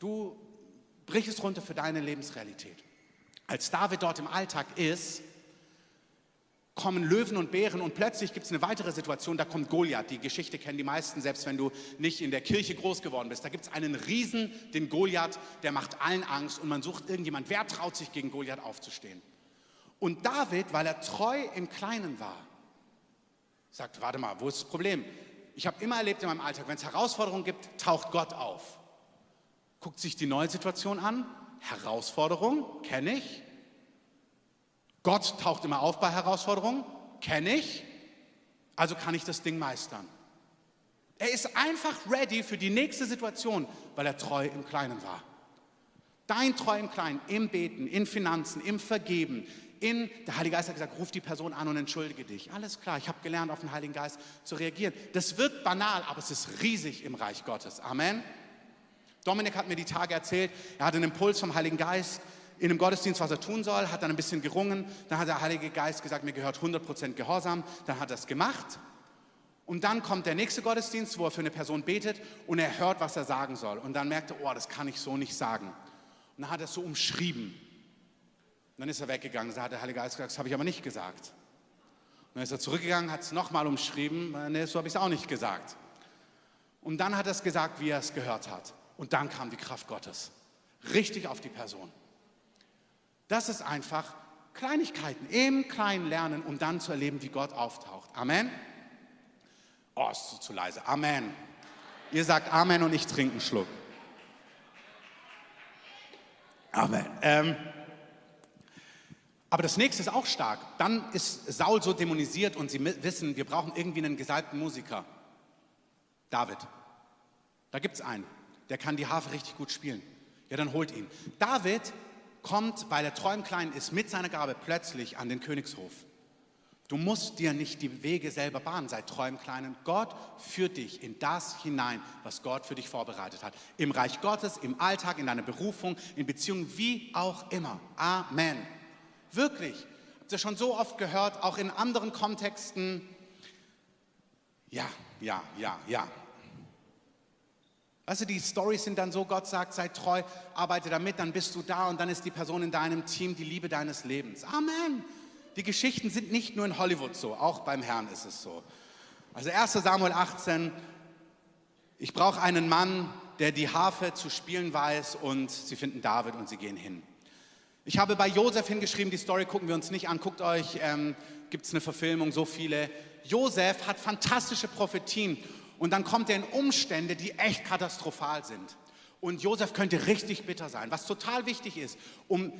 Du brichst runter für deine Lebensrealität. Als David dort im Alltag ist, kommen Löwen und Bären und plötzlich gibt es eine weitere Situation, da kommt Goliath. Die Geschichte kennen die meisten, selbst wenn du nicht in der Kirche groß geworden bist. Da gibt es einen Riesen, den Goliath, der macht allen Angst und man sucht irgendjemand, wer traut sich gegen Goliath aufzustehen. Und David, weil er treu im Kleinen war, sagt, warte mal, wo ist das Problem? Ich habe immer erlebt in meinem Alltag, wenn es Herausforderungen gibt, taucht Gott auf. Guckt sich die neue Situation an. Herausforderung, kenne ich. Gott taucht immer auf bei Herausforderungen, kenne ich. Also kann ich das Ding meistern. Er ist einfach ready für die nächste Situation, weil er treu im Kleinen war. Dein Treu im Kleinen, im Beten, in Finanzen, im Vergeben, in, der Heilige Geist hat gesagt, ruf die Person an und entschuldige dich. Alles klar, ich habe gelernt, auf den Heiligen Geist zu reagieren. Das wird banal, aber es ist riesig im Reich Gottes. Amen. Dominik hat mir die Tage erzählt, er hat einen Impuls vom Heiligen Geist in einem Gottesdienst, was er tun soll, hat dann ein bisschen gerungen. Dann hat der Heilige Geist gesagt, mir gehört 100% Gehorsam. Dann hat er es gemacht. Und dann kommt der nächste Gottesdienst, wo er für eine Person betet und er hört, was er sagen soll. Und dann merkt er, oh, das kann ich so nicht sagen. Und dann hat er es so umschrieben. Und dann ist er weggegangen. Dann hat der Heilige Geist gesagt, das habe ich aber nicht gesagt. Und dann ist er zurückgegangen, hat es nochmal umschrieben. Nee, so habe ich es auch nicht gesagt. Und dann hat er es gesagt, wie er es gehört hat. Und dann kam die Kraft Gottes. Richtig auf die Person. Das ist einfach Kleinigkeiten, im Kleinen lernen, um dann zu erleben, wie Gott auftaucht. Amen. Oh, ist zu, zu leise. Amen. Ihr sagt Amen und ich trinke einen Schluck. Amen. Ähm, aber das nächste ist auch stark. Dann ist Saul so dämonisiert und sie wissen, wir brauchen irgendwie einen gesalbten Musiker. David. Da gibt es einen, der kann die Harfe richtig gut spielen. Ja, dann holt ihn. David kommt, weil er Kleinen ist, mit seiner Gabe plötzlich an den Königshof. Du musst dir nicht die Wege selber bahnen, sei treu im Kleinen. Gott führt dich in das hinein, was Gott für dich vorbereitet hat. Im Reich Gottes, im Alltag, in deiner Berufung, in Beziehungen, wie auch immer. Amen. Wirklich. Habt ihr schon so oft gehört, auch in anderen Kontexten? Ja, ja, ja, ja. Weißt du, die Stories sind dann so, Gott sagt, sei treu, arbeite damit, dann bist du da und dann ist die Person in deinem Team die Liebe deines Lebens. Amen. Die Geschichten sind nicht nur in Hollywood so, auch beim Herrn ist es so. Also 1 Samuel 18, ich brauche einen Mann, der die Harfe zu spielen weiß und sie finden David und sie gehen hin. Ich habe bei Josef hingeschrieben, die Story gucken wir uns nicht an, guckt euch, ähm, gibt es eine Verfilmung, so viele. Josef hat fantastische Prophetien und dann kommt er in Umstände, die echt katastrophal sind. Und Josef könnte richtig bitter sein. Was total wichtig ist, um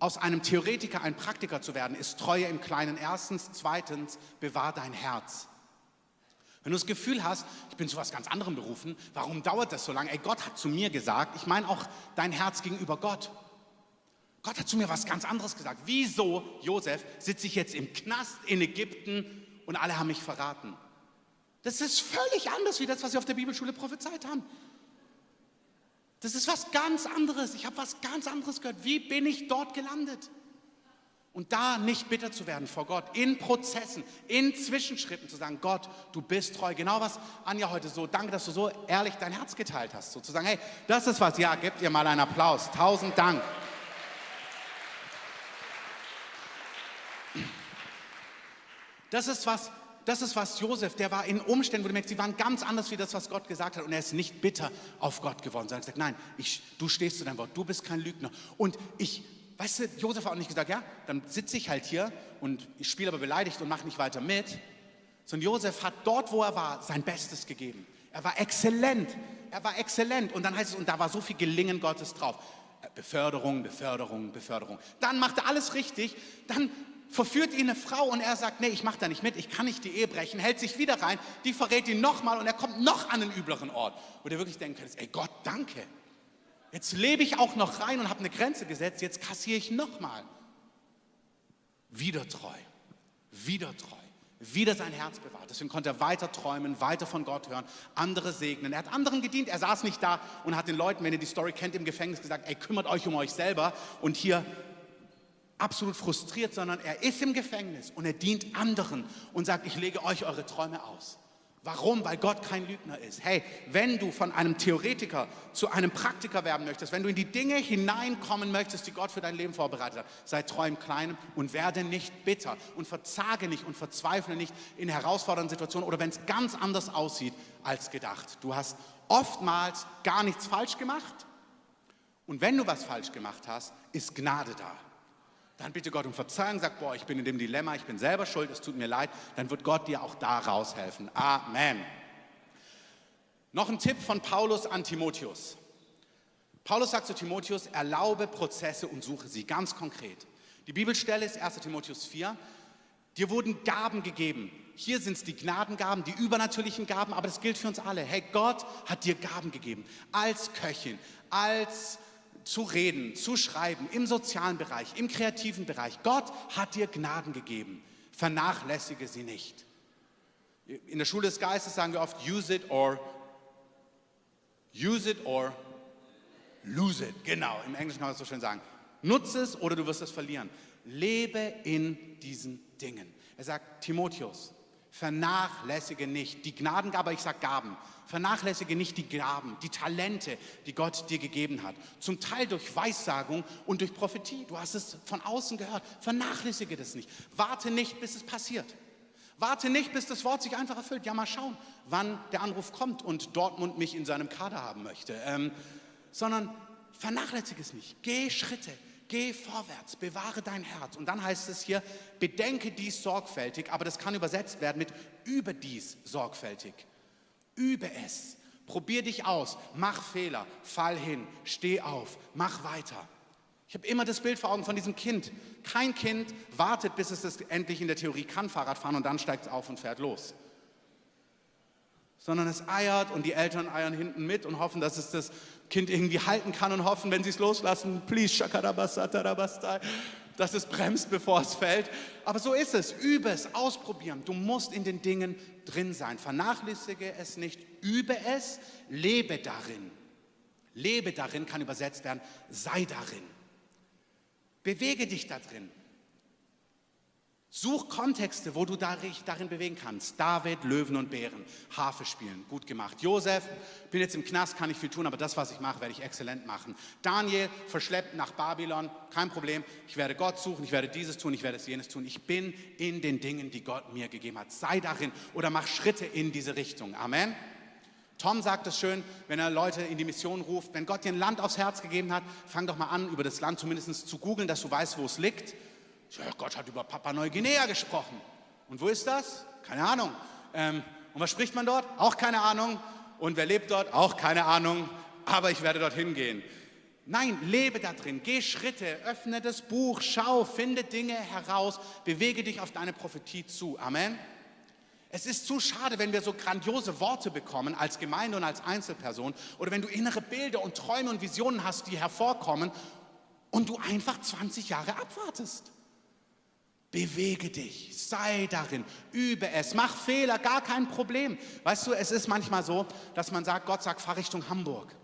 aus einem Theoretiker ein Praktiker zu werden, ist Treue im Kleinen. Erstens. Zweitens, bewahr dein Herz. Wenn du das Gefühl hast, ich bin zu was ganz anderem berufen, warum dauert das so lange? Ey, Gott hat zu mir gesagt, ich meine auch dein Herz gegenüber Gott. Gott hat zu mir was ganz anderes gesagt. Wieso, Josef, sitze ich jetzt im Knast in Ägypten und alle haben mich verraten? Das ist völlig anders wie das, was sie auf der Bibelschule prophezeit haben. Das ist was ganz anderes. Ich habe was ganz anderes gehört. Wie bin ich dort gelandet? Und da nicht bitter zu werden vor Gott, in Prozessen, in Zwischenschritten zu sagen, Gott, du bist treu. Genau was Anja heute so, danke, dass du so ehrlich dein Herz geteilt hast. Sozusagen, hey, das ist was, ja, gebt ihr mal einen Applaus. Tausend Dank. Das ist was, das ist was Josef, der war in Umständen, wo du merkst, sie waren ganz anders wie das, was Gott gesagt hat. Und er ist nicht bitter auf Gott geworden, sondern gesagt, nein, ich, du stehst zu deinem Wort, du bist kein Lügner. Und ich, weißt du, Josef hat auch nicht gesagt, ja, dann sitze ich halt hier und ich spiele aber beleidigt und mache nicht weiter mit. Sondern Josef hat dort, wo er war, sein Bestes gegeben. Er war exzellent. Er war exzellent. Und dann heißt es, und da war so viel Gelingen Gottes drauf. Beförderung, Beförderung, Beförderung. Dann macht er alles richtig. Dann verführt ihn eine Frau und er sagt, nee, ich mache da nicht mit, ich kann nicht die Ehe brechen, hält sich wieder rein, die verrät ihn nochmal und er kommt noch an einen übleren Ort, wo du wirklich denken könntest, ey Gott, danke. Jetzt lebe ich auch noch rein und habe eine Grenze gesetzt, jetzt kassiere ich nochmal. Wieder treu, wieder treu, wieder sein Herz bewahrt. Deswegen konnte er weiter träumen, weiter von Gott hören, andere segnen. Er hat anderen gedient, er saß nicht da und hat den Leuten, wenn ihr die Story kennt, im Gefängnis gesagt, ey, kümmert euch um euch selber und hier absolut frustriert, sondern er ist im Gefängnis und er dient anderen und sagt, ich lege euch eure Träume aus. Warum? Weil Gott kein Lügner ist. Hey, wenn du von einem Theoretiker zu einem Praktiker werden möchtest, wenn du in die Dinge hineinkommen möchtest, die Gott für dein Leben vorbereitet hat, sei treu im Kleinen und werde nicht bitter und verzage nicht und verzweifle nicht in herausfordernden Situationen oder wenn es ganz anders aussieht als gedacht. Du hast oftmals gar nichts falsch gemacht und wenn du was falsch gemacht hast, ist Gnade da dann bitte Gott um Verzeihung, sag, boah, ich bin in dem Dilemma, ich bin selber schuld, es tut mir leid, dann wird Gott dir auch da raushelfen. Amen. Noch ein Tipp von Paulus an Timotheus. Paulus sagt zu Timotheus, erlaube Prozesse und suche sie, ganz konkret. Die Bibelstelle ist 1 Timotheus 4. Dir wurden Gaben gegeben. Hier sind es die Gnadengaben, die übernatürlichen Gaben, aber das gilt für uns alle. Hey, Gott hat dir Gaben gegeben. Als Köchin, als zu reden, zu schreiben, im sozialen Bereich, im kreativen Bereich. Gott hat dir Gnaden gegeben. Vernachlässige sie nicht. In der Schule des Geistes sagen wir oft, use it or use it or lose it. Genau, im Englischen kann man das so schön sagen. Nutze es oder du wirst es verlieren. Lebe in diesen Dingen. Er sagt, Timotheus, vernachlässige nicht die Gnadengabe, ich sage Gaben, vernachlässige nicht die Gaben, die Talente, die Gott dir gegeben hat. Zum Teil durch Weissagung und durch Prophetie. Du hast es von außen gehört. Vernachlässige das nicht. Warte nicht, bis es passiert. Warte nicht, bis das Wort sich einfach erfüllt. Ja, mal schauen, wann der Anruf kommt und Dortmund mich in seinem Kader haben möchte. Ähm, sondern vernachlässige es nicht. Geh Schritte, geh vorwärts, bewahre dein Herz. Und dann heißt es hier, bedenke dies sorgfältig, aber das kann übersetzt werden mit überdies sorgfältig. Übe es. Probier dich aus, mach Fehler, fall hin, steh auf, mach weiter. Ich habe immer das Bild vor Augen von diesem Kind. Kein Kind wartet, bis es das endlich in der Theorie kann, Fahrrad fahren und dann steigt es auf und fährt los. Sondern es eiert und die Eltern eiern hinten mit und hoffen, dass es das Kind irgendwie halten kann und hoffen, wenn sie es loslassen, please, dass es bremst, bevor es fällt. Aber so ist es. Übe es, ausprobieren. Du musst in den Dingen drin sein. Vernachlässige es nicht, übe es, lebe darin. Lebe darin kann übersetzt werden, sei darin. Bewege dich da drin. Such Kontexte, wo du dich darin bewegen kannst. David, Löwen und Bären, Harfe spielen, gut gemacht. Josef, bin jetzt im Knast, kann ich viel tun, aber das, was ich mache, werde ich exzellent machen. Daniel, verschleppt nach Babylon, kein Problem. Ich werde Gott suchen, ich werde dieses tun, ich werde es jenes tun. Ich bin in den Dingen, die Gott mir gegeben hat. Sei darin oder mach Schritte in diese Richtung. Amen. Tom sagt es schön, wenn er Leute in die Mission ruft, wenn Gott dir ein Land aufs Herz gegeben hat, fang doch mal an, über das Land zumindest zu googeln, dass du weißt, wo es liegt ja, Gott hat über Papua Neuguinea gesprochen. Und wo ist das? Keine Ahnung. Ähm, und was spricht man dort? Auch keine Ahnung. Und wer lebt dort? Auch keine Ahnung. Aber ich werde dorthin gehen. Nein, lebe da drin, geh Schritte, öffne das Buch, schau, finde Dinge heraus, bewege dich auf deine Prophetie zu. Amen. Es ist zu schade, wenn wir so grandiose Worte bekommen als Gemeinde und als Einzelperson oder wenn du innere Bilder und Träume und Visionen hast, die hervorkommen und du einfach 20 Jahre abwartest. Bewege dich, sei darin, übe es, mach Fehler, gar kein Problem. Weißt du, es ist manchmal so, dass man sagt, Gott sagt, fahr Richtung Hamburg.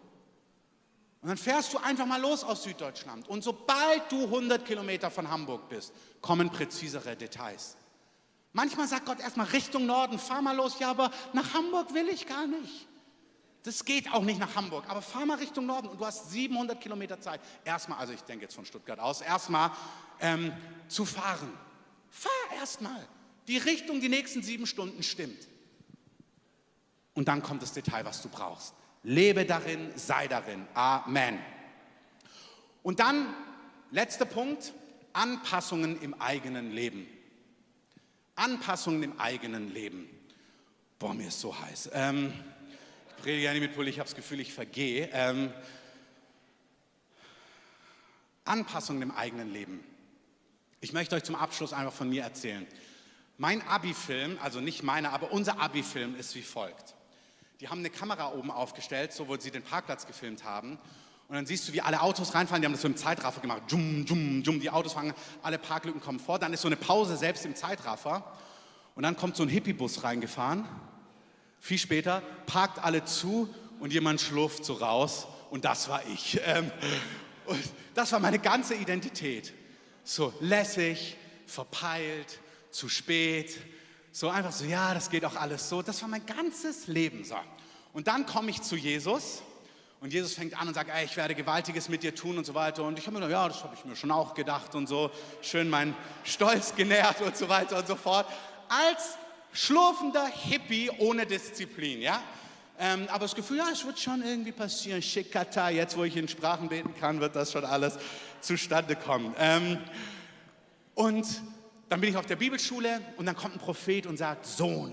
Und dann fährst du einfach mal los aus Süddeutschland. Und sobald du 100 Kilometer von Hamburg bist, kommen präzisere Details. Manchmal sagt Gott erstmal Richtung Norden, fahr mal los. Ja, aber nach Hamburg will ich gar nicht. Das geht auch nicht nach Hamburg, aber fahr mal Richtung Norden und du hast 700 Kilometer Zeit. Erstmal, also ich denke jetzt von Stuttgart aus, erstmal ähm, zu fahren. Fahr erstmal. Die Richtung die nächsten sieben Stunden stimmt. Und dann kommt das Detail, was du brauchst. Lebe darin, sei darin. Amen. Und dann, letzter Punkt, Anpassungen im eigenen Leben. Anpassungen im eigenen Leben. Boah, mir ist so heiß. Ähm, ich rede ja nicht mit Pulli, ich habe das Gefühl, ich vergehe. Ähm, Anpassungen im eigenen Leben. Ich möchte euch zum Abschluss einfach von mir erzählen. Mein Abi-Film, also nicht meiner, aber unser Abi-Film ist wie folgt. Die haben eine Kamera oben aufgestellt, so wo sie den Parkplatz gefilmt haben. Und dann siehst du, wie alle Autos reinfahren. Die haben das so im Zeitraffer gemacht. Jum, jum, jum. Die Autos fangen, alle Parklücken kommen vor. Dann ist so eine Pause selbst im Zeitraffer. Und dann kommt so ein Hippie-Bus reingefahren. Viel später parkt alle zu und jemand schlurft so raus. Und das war ich. *laughs* Ähm, und das war meine ganze Identität so lässig, verpeilt, zu spät, so einfach so, ja, das geht auch alles so. Das war mein ganzes Leben so. Und dann komme ich zu Jesus und Jesus fängt an und sagt, ey, ich werde Gewaltiges mit dir tun und so weiter. Und ich habe mir gedacht, ja, das habe ich mir schon auch gedacht und so. Schön meinen Stolz genährt und so weiter und so fort. Als schlurfender Hippie ohne Disziplin, ja. Ähm, aber das Gefühl, ja, es wird schon irgendwie passieren. Schickata, jetzt wo ich in Sprachen beten kann, wird das schon alles zustande kommen. Ähm, und dann bin ich auf der Bibelschule und dann kommt ein Prophet und sagt, Sohn,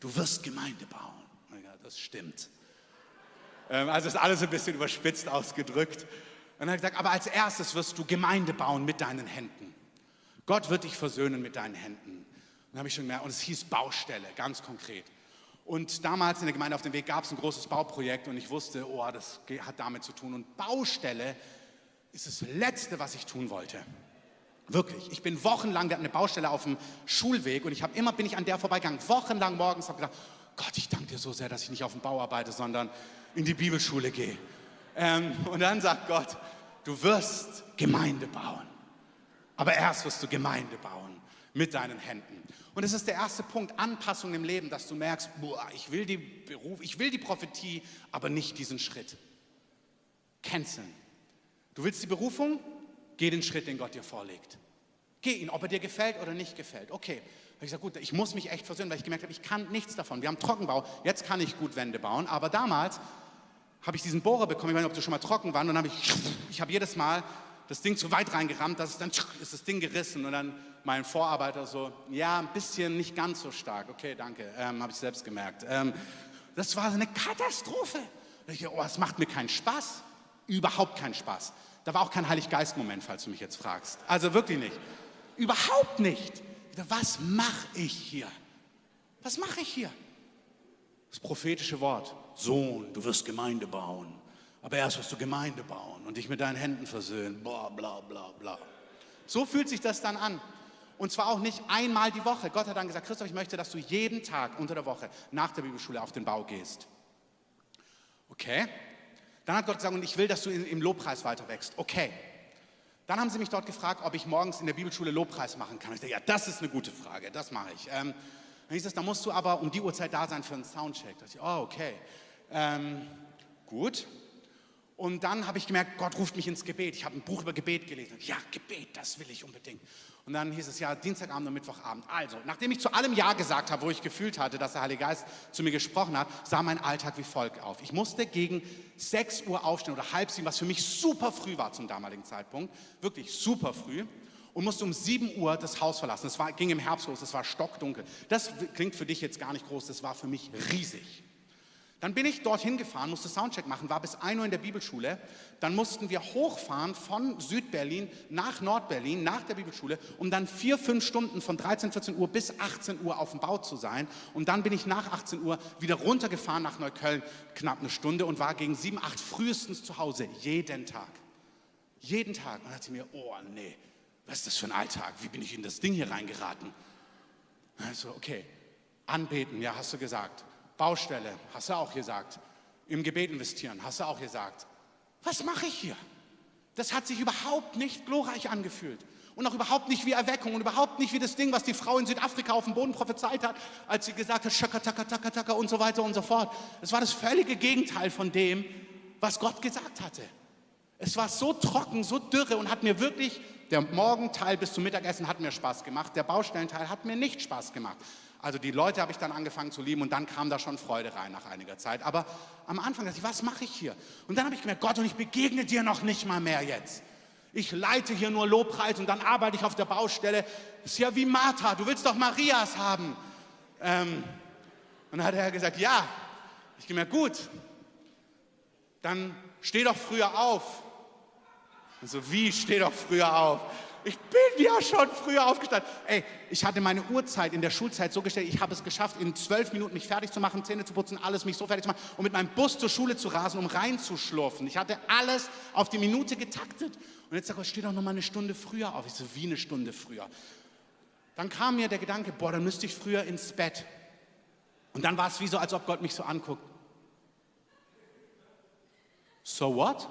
du wirst Gemeinde bauen. Ja, das stimmt. Ähm, also ist alles ein bisschen überspitzt ausgedrückt. Und er hat gesagt, aber als erstes wirst du Gemeinde bauen mit deinen Händen. Gott wird dich versöhnen mit deinen Händen. Und dann habe ich schon gemerkt, und es hieß Baustelle, ganz konkret. Und damals in der Gemeinde auf dem Weg gab es ein großes Bauprojekt und ich wusste, oh, das hat damit zu tun. Und Baustelle ist das Letzte, was ich tun wollte. Wirklich. Ich bin wochenlang, wir hatten eine Baustelle auf dem Schulweg und ich habe immer, bin ich an der vorbeigegangen, wochenlang morgens, habe gedacht, Gott, ich danke dir so sehr, dass ich nicht auf dem Bau arbeite, sondern in die Bibelschule gehe. Ähm, und dann sagt Gott, du wirst Gemeinde bauen. Aber erst wirst du Gemeinde bauen mit deinen Händen. Und das ist der erste Punkt, Anpassung im Leben, dass du merkst, boah, ich will die Beruf, ich will die Prophetie, aber nicht diesen Schritt. Canceln. Du willst die Berufung? Geh den Schritt, den Gott dir vorlegt. Geh ihn, ob er dir gefällt oder nicht gefällt. Okay. habe ich gesagt, gut, ich muss mich echt versöhnen, weil ich gemerkt habe, ich kann nichts davon. Wir haben Trockenbau, jetzt kann ich gut Wände bauen, aber damals habe ich diesen Bohrer bekommen, ich weiß nicht, ob du schon mal trocken warst, und dann habe ich, ich habe jedes Mal das Ding zu weit reingerammt, dass es dann ist das Ding gerissen und dann mein Vorarbeiter so, ja, ein bisschen nicht ganz so stark. Okay, danke, ähm, habe ich selbst gemerkt. Ähm, das war eine Katastrophe. Ich, oh, es macht mir keinen Spaß, überhaupt keinen Spaß. Da war auch kein Heiliggeist-Moment, falls du mich jetzt fragst. Also wirklich nicht. Überhaupt nicht. Was mache ich hier? Was mache ich hier? Das prophetische Wort. Sohn, du wirst Gemeinde bauen. Aber erst wirst du Gemeinde bauen und dich mit deinen Händen versöhnen. Bla, bla, bla, bla. So fühlt sich das dann an. Und zwar auch nicht einmal die Woche. Gott hat dann gesagt, Christoph, ich möchte, dass du jeden Tag unter der Woche nach der Bibelschule auf den Bau gehst. Okay. Dann hat Gott gesagt, und ich will, dass du im Lobpreis weiter wächst. Okay. Dann haben sie mich dort gefragt, ob ich morgens in der Bibelschule Lobpreis machen kann. Ich dachte, ja, das ist eine gute Frage, das mache ich. Ähm, dann hieß es, da musst du aber um die Uhrzeit da sein für einen Soundcheck. Da dachte ich, oh, okay. Ähm, gut. Und dann habe ich gemerkt, Gott ruft mich ins Gebet. Ich habe ein Buch über Gebet gelesen. Ja, Gebet, das will ich unbedingt. Und dann hieß es ja Dienstagabend und Mittwochabend. Also, nachdem ich zu allem Ja gesagt habe, wo ich gefühlt hatte, dass der Heilige Geist zu mir gesprochen hat, sah mein Alltag wie folgt auf. Ich musste gegen 6 Uhr aufstehen oder halb sieben, was für mich super früh war zum damaligen Zeitpunkt. Wirklich super früh. Und musste um 7 Uhr das Haus verlassen. Es ging im Herbst los, es war stockdunkel. Das klingt für dich jetzt gar nicht groß, das war für mich riesig. Dann bin ich dorthin gefahren, musste Soundcheck machen, war bis 1 Uhr in der Bibelschule. Dann mussten wir hochfahren von Südberlin nach Nordberlin, nach der Bibelschule, um dann vier, fünf Stunden von 13, 14 Uhr bis 18 Uhr auf dem Bau zu sein. Und dann bin ich nach 18 Uhr wieder runtergefahren nach Neukölln, knapp eine Stunde und war gegen 7, 8 frühestens zu Hause, jeden Tag. Jeden Tag. Und dann dachte ich mir, oh nee, was ist das für ein Alltag? Wie bin ich in das Ding hier reingeraten? Also, okay, anbeten, ja, hast du gesagt. Baustelle, hast du auch gesagt. Im Gebet investieren, hast du auch gesagt. Was mache ich hier? Das hat sich überhaupt nicht glorreich angefühlt. Und auch überhaupt nicht wie Erweckung und überhaupt nicht wie das Ding, was die Frau in Südafrika auf dem Boden prophezeit hat, als sie gesagt hat, Shaka, taka, taka, taka und so weiter und so fort. Es war das völlige Gegenteil von dem, was Gott gesagt hatte. Es war so trocken, so dürre und hat mir wirklich, der Morgenteil bis zum Mittagessen hat mir Spaß gemacht, der Baustellenteil hat mir nicht Spaß gemacht. Also die Leute habe ich dann angefangen zu lieben und dann kam da schon Freude rein nach einiger Zeit. Aber am Anfang dachte ich, was mache ich hier? Und dann habe ich gemerkt, Gott, und ich begegne dir noch nicht mal mehr jetzt. Ich leite hier nur Lobpreis und dann arbeite ich auf der Baustelle. Ist ja wie Martha, du willst doch Marias haben. Ähm, und dann hat er gesagt, ja. Ich gemerkt, gut, dann steh doch früher auf. Und so, wie steh doch früher auf? Ich bin ja schon früher aufgestanden. Ey, ich hatte meine Uhrzeit in der Schulzeit so gestellt, ich habe es geschafft, in zwölf Minuten mich fertig zu machen, Zähne zu putzen, alles mich so fertig zu machen und mit meinem Bus zur Schule zu rasen, um reinzuschlurfen. Ich hatte alles auf die Minute getaktet. Und jetzt sage ich, steh doch noch mal eine Stunde früher auf. Ich so, wie eine Stunde früher? Dann kam mir der Gedanke, boah, dann müsste ich früher ins Bett. Und dann war es wie so, als ob Gott mich so anguckt. So what?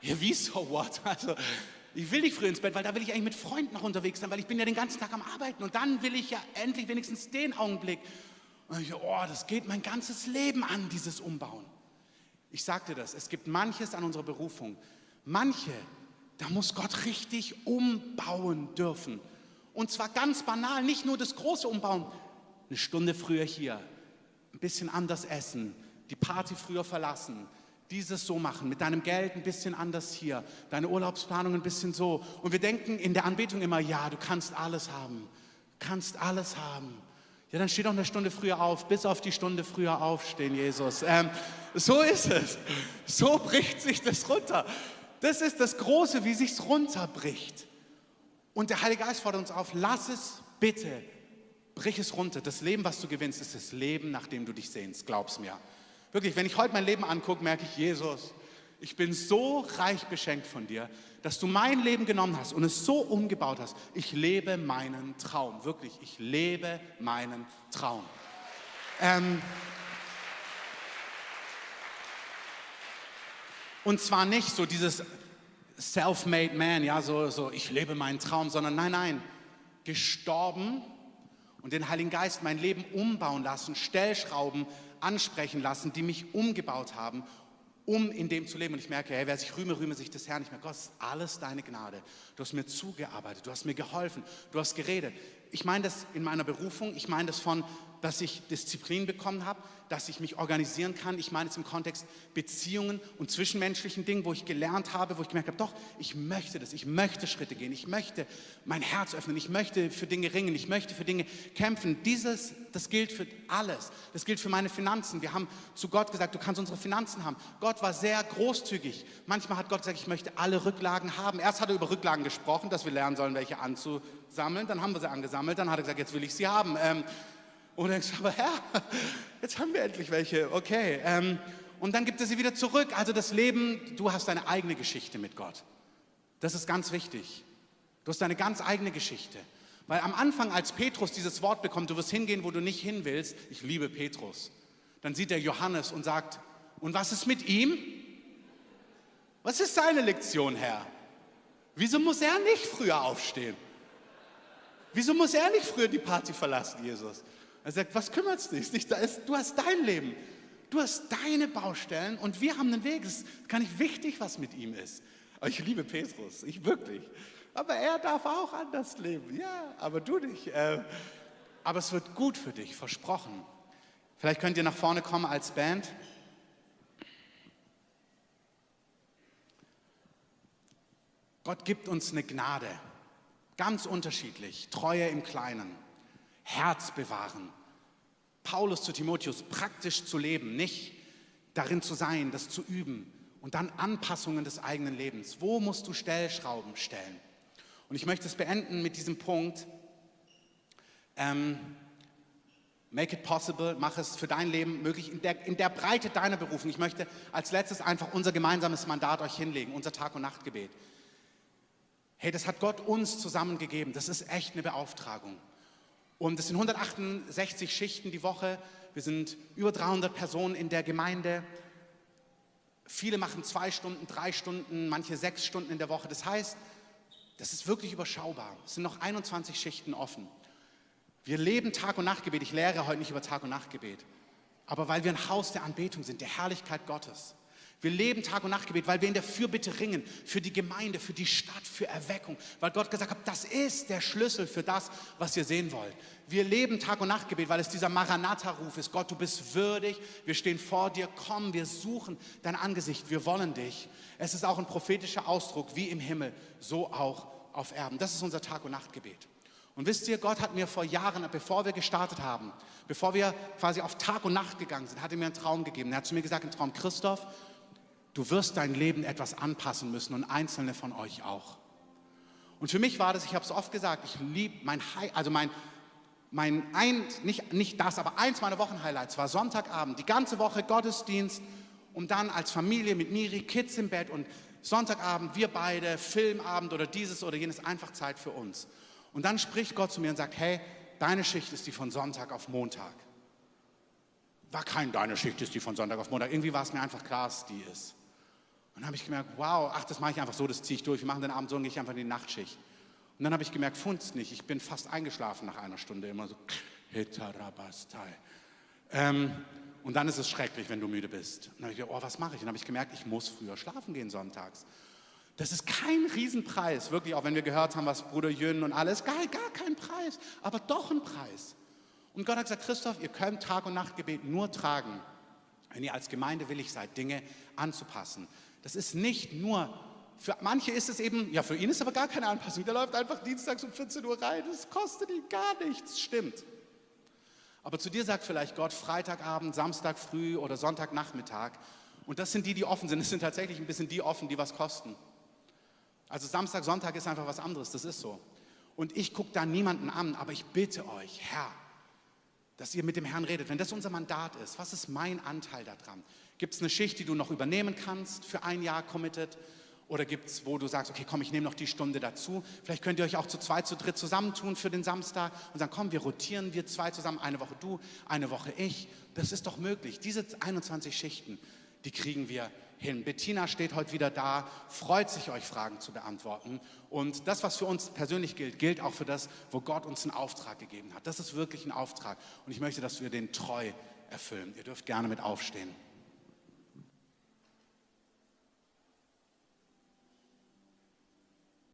Ja, wie so what? Also, ich will nicht früh ins Bett, weil da will ich eigentlich mit Freunden noch unterwegs sein, weil ich bin ja den ganzen Tag am Arbeiten und dann will ich ja endlich wenigstens den Augenblick. Und ich, oh, das geht mein ganzes Leben an, dieses Umbauen. Ich sagte das, es gibt manches an unserer Berufung. Manche, da muss Gott richtig umbauen dürfen. Und zwar ganz banal, nicht nur das große Umbauen. Eine Stunde früher hier, ein bisschen anders essen, die Party früher verlassen, dieses so machen, mit deinem Geld ein bisschen anders hier, deine Urlaubsplanung ein bisschen so. Und wir denken in der Anbetung immer, ja, du kannst alles haben, kannst alles haben. Ja, dann steh doch eine Stunde früher auf, bis auf die Stunde früher aufstehen, Jesus. Ähm, so ist es. So bricht sich das runter. Das ist das Große, wie sich's runterbricht. Und der Heilige Geist fordert uns auf, lass es bitte, brich es runter. Das Leben, was du gewinnst, ist das Leben, nach dem du dich sehnst. Glaub's mir. Wirklich, wenn ich heute mein Leben angucke, merke ich, Jesus, ich bin so reich beschenkt von dir, dass du mein Leben genommen hast und es so umgebaut hast. Ich lebe meinen Traum. Wirklich, ich lebe meinen Traum. Ähm, und zwar nicht so dieses self-made man, ja, so, so ich lebe meinen Traum, sondern nein, nein, gestorben und den Heiligen Geist mein Leben umbauen lassen, Stellschrauben ansprechen lassen, die mich umgebaut haben um in dem zu leben. Und ich merke, hey, wer sich rühme, rühme sich des Herrn. Ich merke, Gott, ist alles deine Gnade. Du hast mir zugearbeitet, du hast mir geholfen, du hast geredet. Ich meine das in meiner Berufung, ich meine das von, dass ich Disziplin bekommen habe, dass ich mich organisieren kann. Ich meine es im Kontext Beziehungen und zwischenmenschlichen Dingen, wo ich gelernt habe, wo ich gemerkt habe, doch, ich möchte das, ich möchte Schritte gehen, ich möchte mein Herz öffnen, ich möchte für Dinge ringen, ich möchte für Dinge kämpfen. Dieses, das gilt für alles. Das gilt für meine Finanzen. Wir haben zu Gott gesagt, du kannst unsere Finanzen haben. Gott war sehr großzügig. Manchmal hat Gott gesagt, ich möchte alle Rücklagen haben. Erst hat er über Rücklagen gesprochen, dass wir lernen sollen, welche anzusammeln. Dann haben wir sie angesammelt. Dann hat er gesagt, jetzt will ich sie haben. Ähm, und dann denkst du, aber Herr, *laughs* jetzt haben wir endlich welche, okay. Ähm, und dann gibt er sie wieder zurück. Also das Leben, du hast deine eigene Geschichte mit Gott. Das ist ganz wichtig. Du hast deine ganz eigene Geschichte. Weil am Anfang, als Petrus dieses Wort bekommt, du wirst hingehen, wo du nicht hin willst, ich liebe Petrus, dann sieht er Johannes und sagt, und was ist mit ihm? Was ist seine Lektion, Herr? Wieso muss er nicht früher aufstehen? Wieso muss er nicht früher die Party verlassen, Jesus? Er sagt, was kümmert es dich? Du hast dein Leben. Du hast deine Baustellen und wir haben einen Weg. Es ist gar nicht wichtig, was mit ihm ist. Aber ich liebe Petrus, ich wirklich. Aber er darf auch anders leben. Ja, aber du nicht. Äh, aber es wird gut für dich, versprochen. Vielleicht könnt ihr nach vorne kommen als Band. Gott gibt uns eine Gnade, ganz unterschiedlich, Treue im Kleinen. Herz bewahren. Paulus zu Timotheus, praktisch zu leben, nicht darin zu sein, das zu üben und dann Anpassungen des eigenen Lebens. Wo musst du Stellschrauben stellen? Und ich möchte es beenden mit diesem Punkt. Ähm, make it possible, mach es für dein Leben möglich, in der, in der Breite deiner Berufung. Ich möchte als letztes einfach unser gemeinsames Mandat euch hinlegen, unser Tag- und Nachtgebet. Hey, das hat Gott uns zusammengegeben. Das ist echt eine Beauftragung. Und es sind 168 Schichten die Woche. Wir sind über 300 Personen in der Gemeinde. Viele machen zwei Stunden, drei Stunden, manche sechs Stunden in der Woche. Das heißt, das ist wirklich überschaubar. Es sind noch 21 Schichten offen. Wir leben Tag- und Nachtgebet. Ich lehre heute nicht über Tag- und Nachtgebet. Aber weil wir ein Haus der Anbetung sind, der Herrlichkeit Gottes. Wir leben Tag und Nachtgebet, weil wir in der Fürbitte ringen, für die Gemeinde, für die Stadt, für Erweckung, weil Gott gesagt hat, das ist der Schlüssel für das, was ihr sehen wollt. Wir leben Tag und Nachtgebet, weil es dieser Maranatha-Ruf ist. Gott, du bist würdig, wir stehen vor dir, komm, wir suchen dein Angesicht, wir wollen dich. Es ist auch ein prophetischer Ausdruck, wie im Himmel, so auch auf Erden. Das ist unser Tag und Nachtgebet. Und wisst ihr, Gott hat mir vor Jahren, bevor wir gestartet haben, bevor wir quasi auf Tag und Nacht gegangen sind, hat er mir einen Traum gegeben. Er hat zu mir gesagt, im Traum, Christoph, du wirst dein Leben etwas anpassen müssen und einzelne von euch auch. Und für mich war das, ich habe es oft gesagt, ich liebe mein, also mein, mein ein, nicht, nicht das, aber eins meiner Wochenhighlights war Sonntagabend, die ganze Woche Gottesdienst und dann als Familie mit Miri, Kids im Bett und Sonntagabend, wir beide, Filmabend oder dieses oder jenes, einfach Zeit für uns. Und dann spricht Gott zu mir und sagt, hey, deine Schicht ist die von Sonntag auf Montag. War kein deine Schicht ist die von Sonntag auf Montag. Irgendwie war es mir einfach klar, dass die ist. Dann habe ich gemerkt, wow, ach, das mache ich einfach so, das ziehe ich durch. Wir machen den Abend so und gehe ich einfach in die Nachtschicht. Und dann habe ich gemerkt, funzt nicht. Ich bin fast eingeschlafen nach einer Stunde, immer so, Hetarabastai. Ähm, und dann ist es schrecklich, wenn du müde bist. Und dann habe ich gedacht, oh, was mache ich? Und dann habe ich gemerkt, ich muss früher schlafen gehen sonntags. Das ist kein Riesenpreis, wirklich, auch wenn wir gehört haben, was Bruder Jön und alles, gar, gar kein Preis, aber doch ein Preis. Und Gott hat gesagt, Christoph, ihr könnt Tag und Nachtgebet nur tragen, wenn ihr als Gemeinde willig seid, Dinge anzupassen. Das ist nicht nur, für manche ist es eben, ja, für ihn ist aber gar keine Anpassung. Der läuft einfach dienstags um 14 Uhr rein, das kostet ihn gar nichts, stimmt. Aber zu dir sagt vielleicht Gott Freitagabend, Samstag früh oder Sonntagnachmittag. Und das sind die, die offen sind. Es sind tatsächlich ein bisschen die offen, die was kosten. Also Samstag, Sonntag ist einfach was anderes, das ist so. Und ich gucke da niemanden an, aber ich bitte euch, Herr, dass ihr mit dem Herrn redet. Wenn das unser Mandat ist, was ist mein Anteil daran? Gibt es eine Schicht, die du noch übernehmen kannst, für ein Jahr committed? Oder gibt es, wo du sagst, okay, komm, ich nehme noch die Stunde dazu. Vielleicht könnt ihr euch auch zu zweit, zu dritt zusammentun für den Samstag und sagen, komm, wir rotieren, wir zwei zusammen, eine Woche du, eine Woche ich. Das ist doch möglich. Diese 21 Schichten, die kriegen wir hin. Bettina steht heute wieder da, freut sich, euch Fragen zu beantworten. Und das, was für uns persönlich gilt, gilt auch für das, wo Gott uns einen Auftrag gegeben hat. Das ist wirklich ein Auftrag. Und ich möchte, dass wir den treu erfüllen. Ihr dürft gerne mit aufstehen.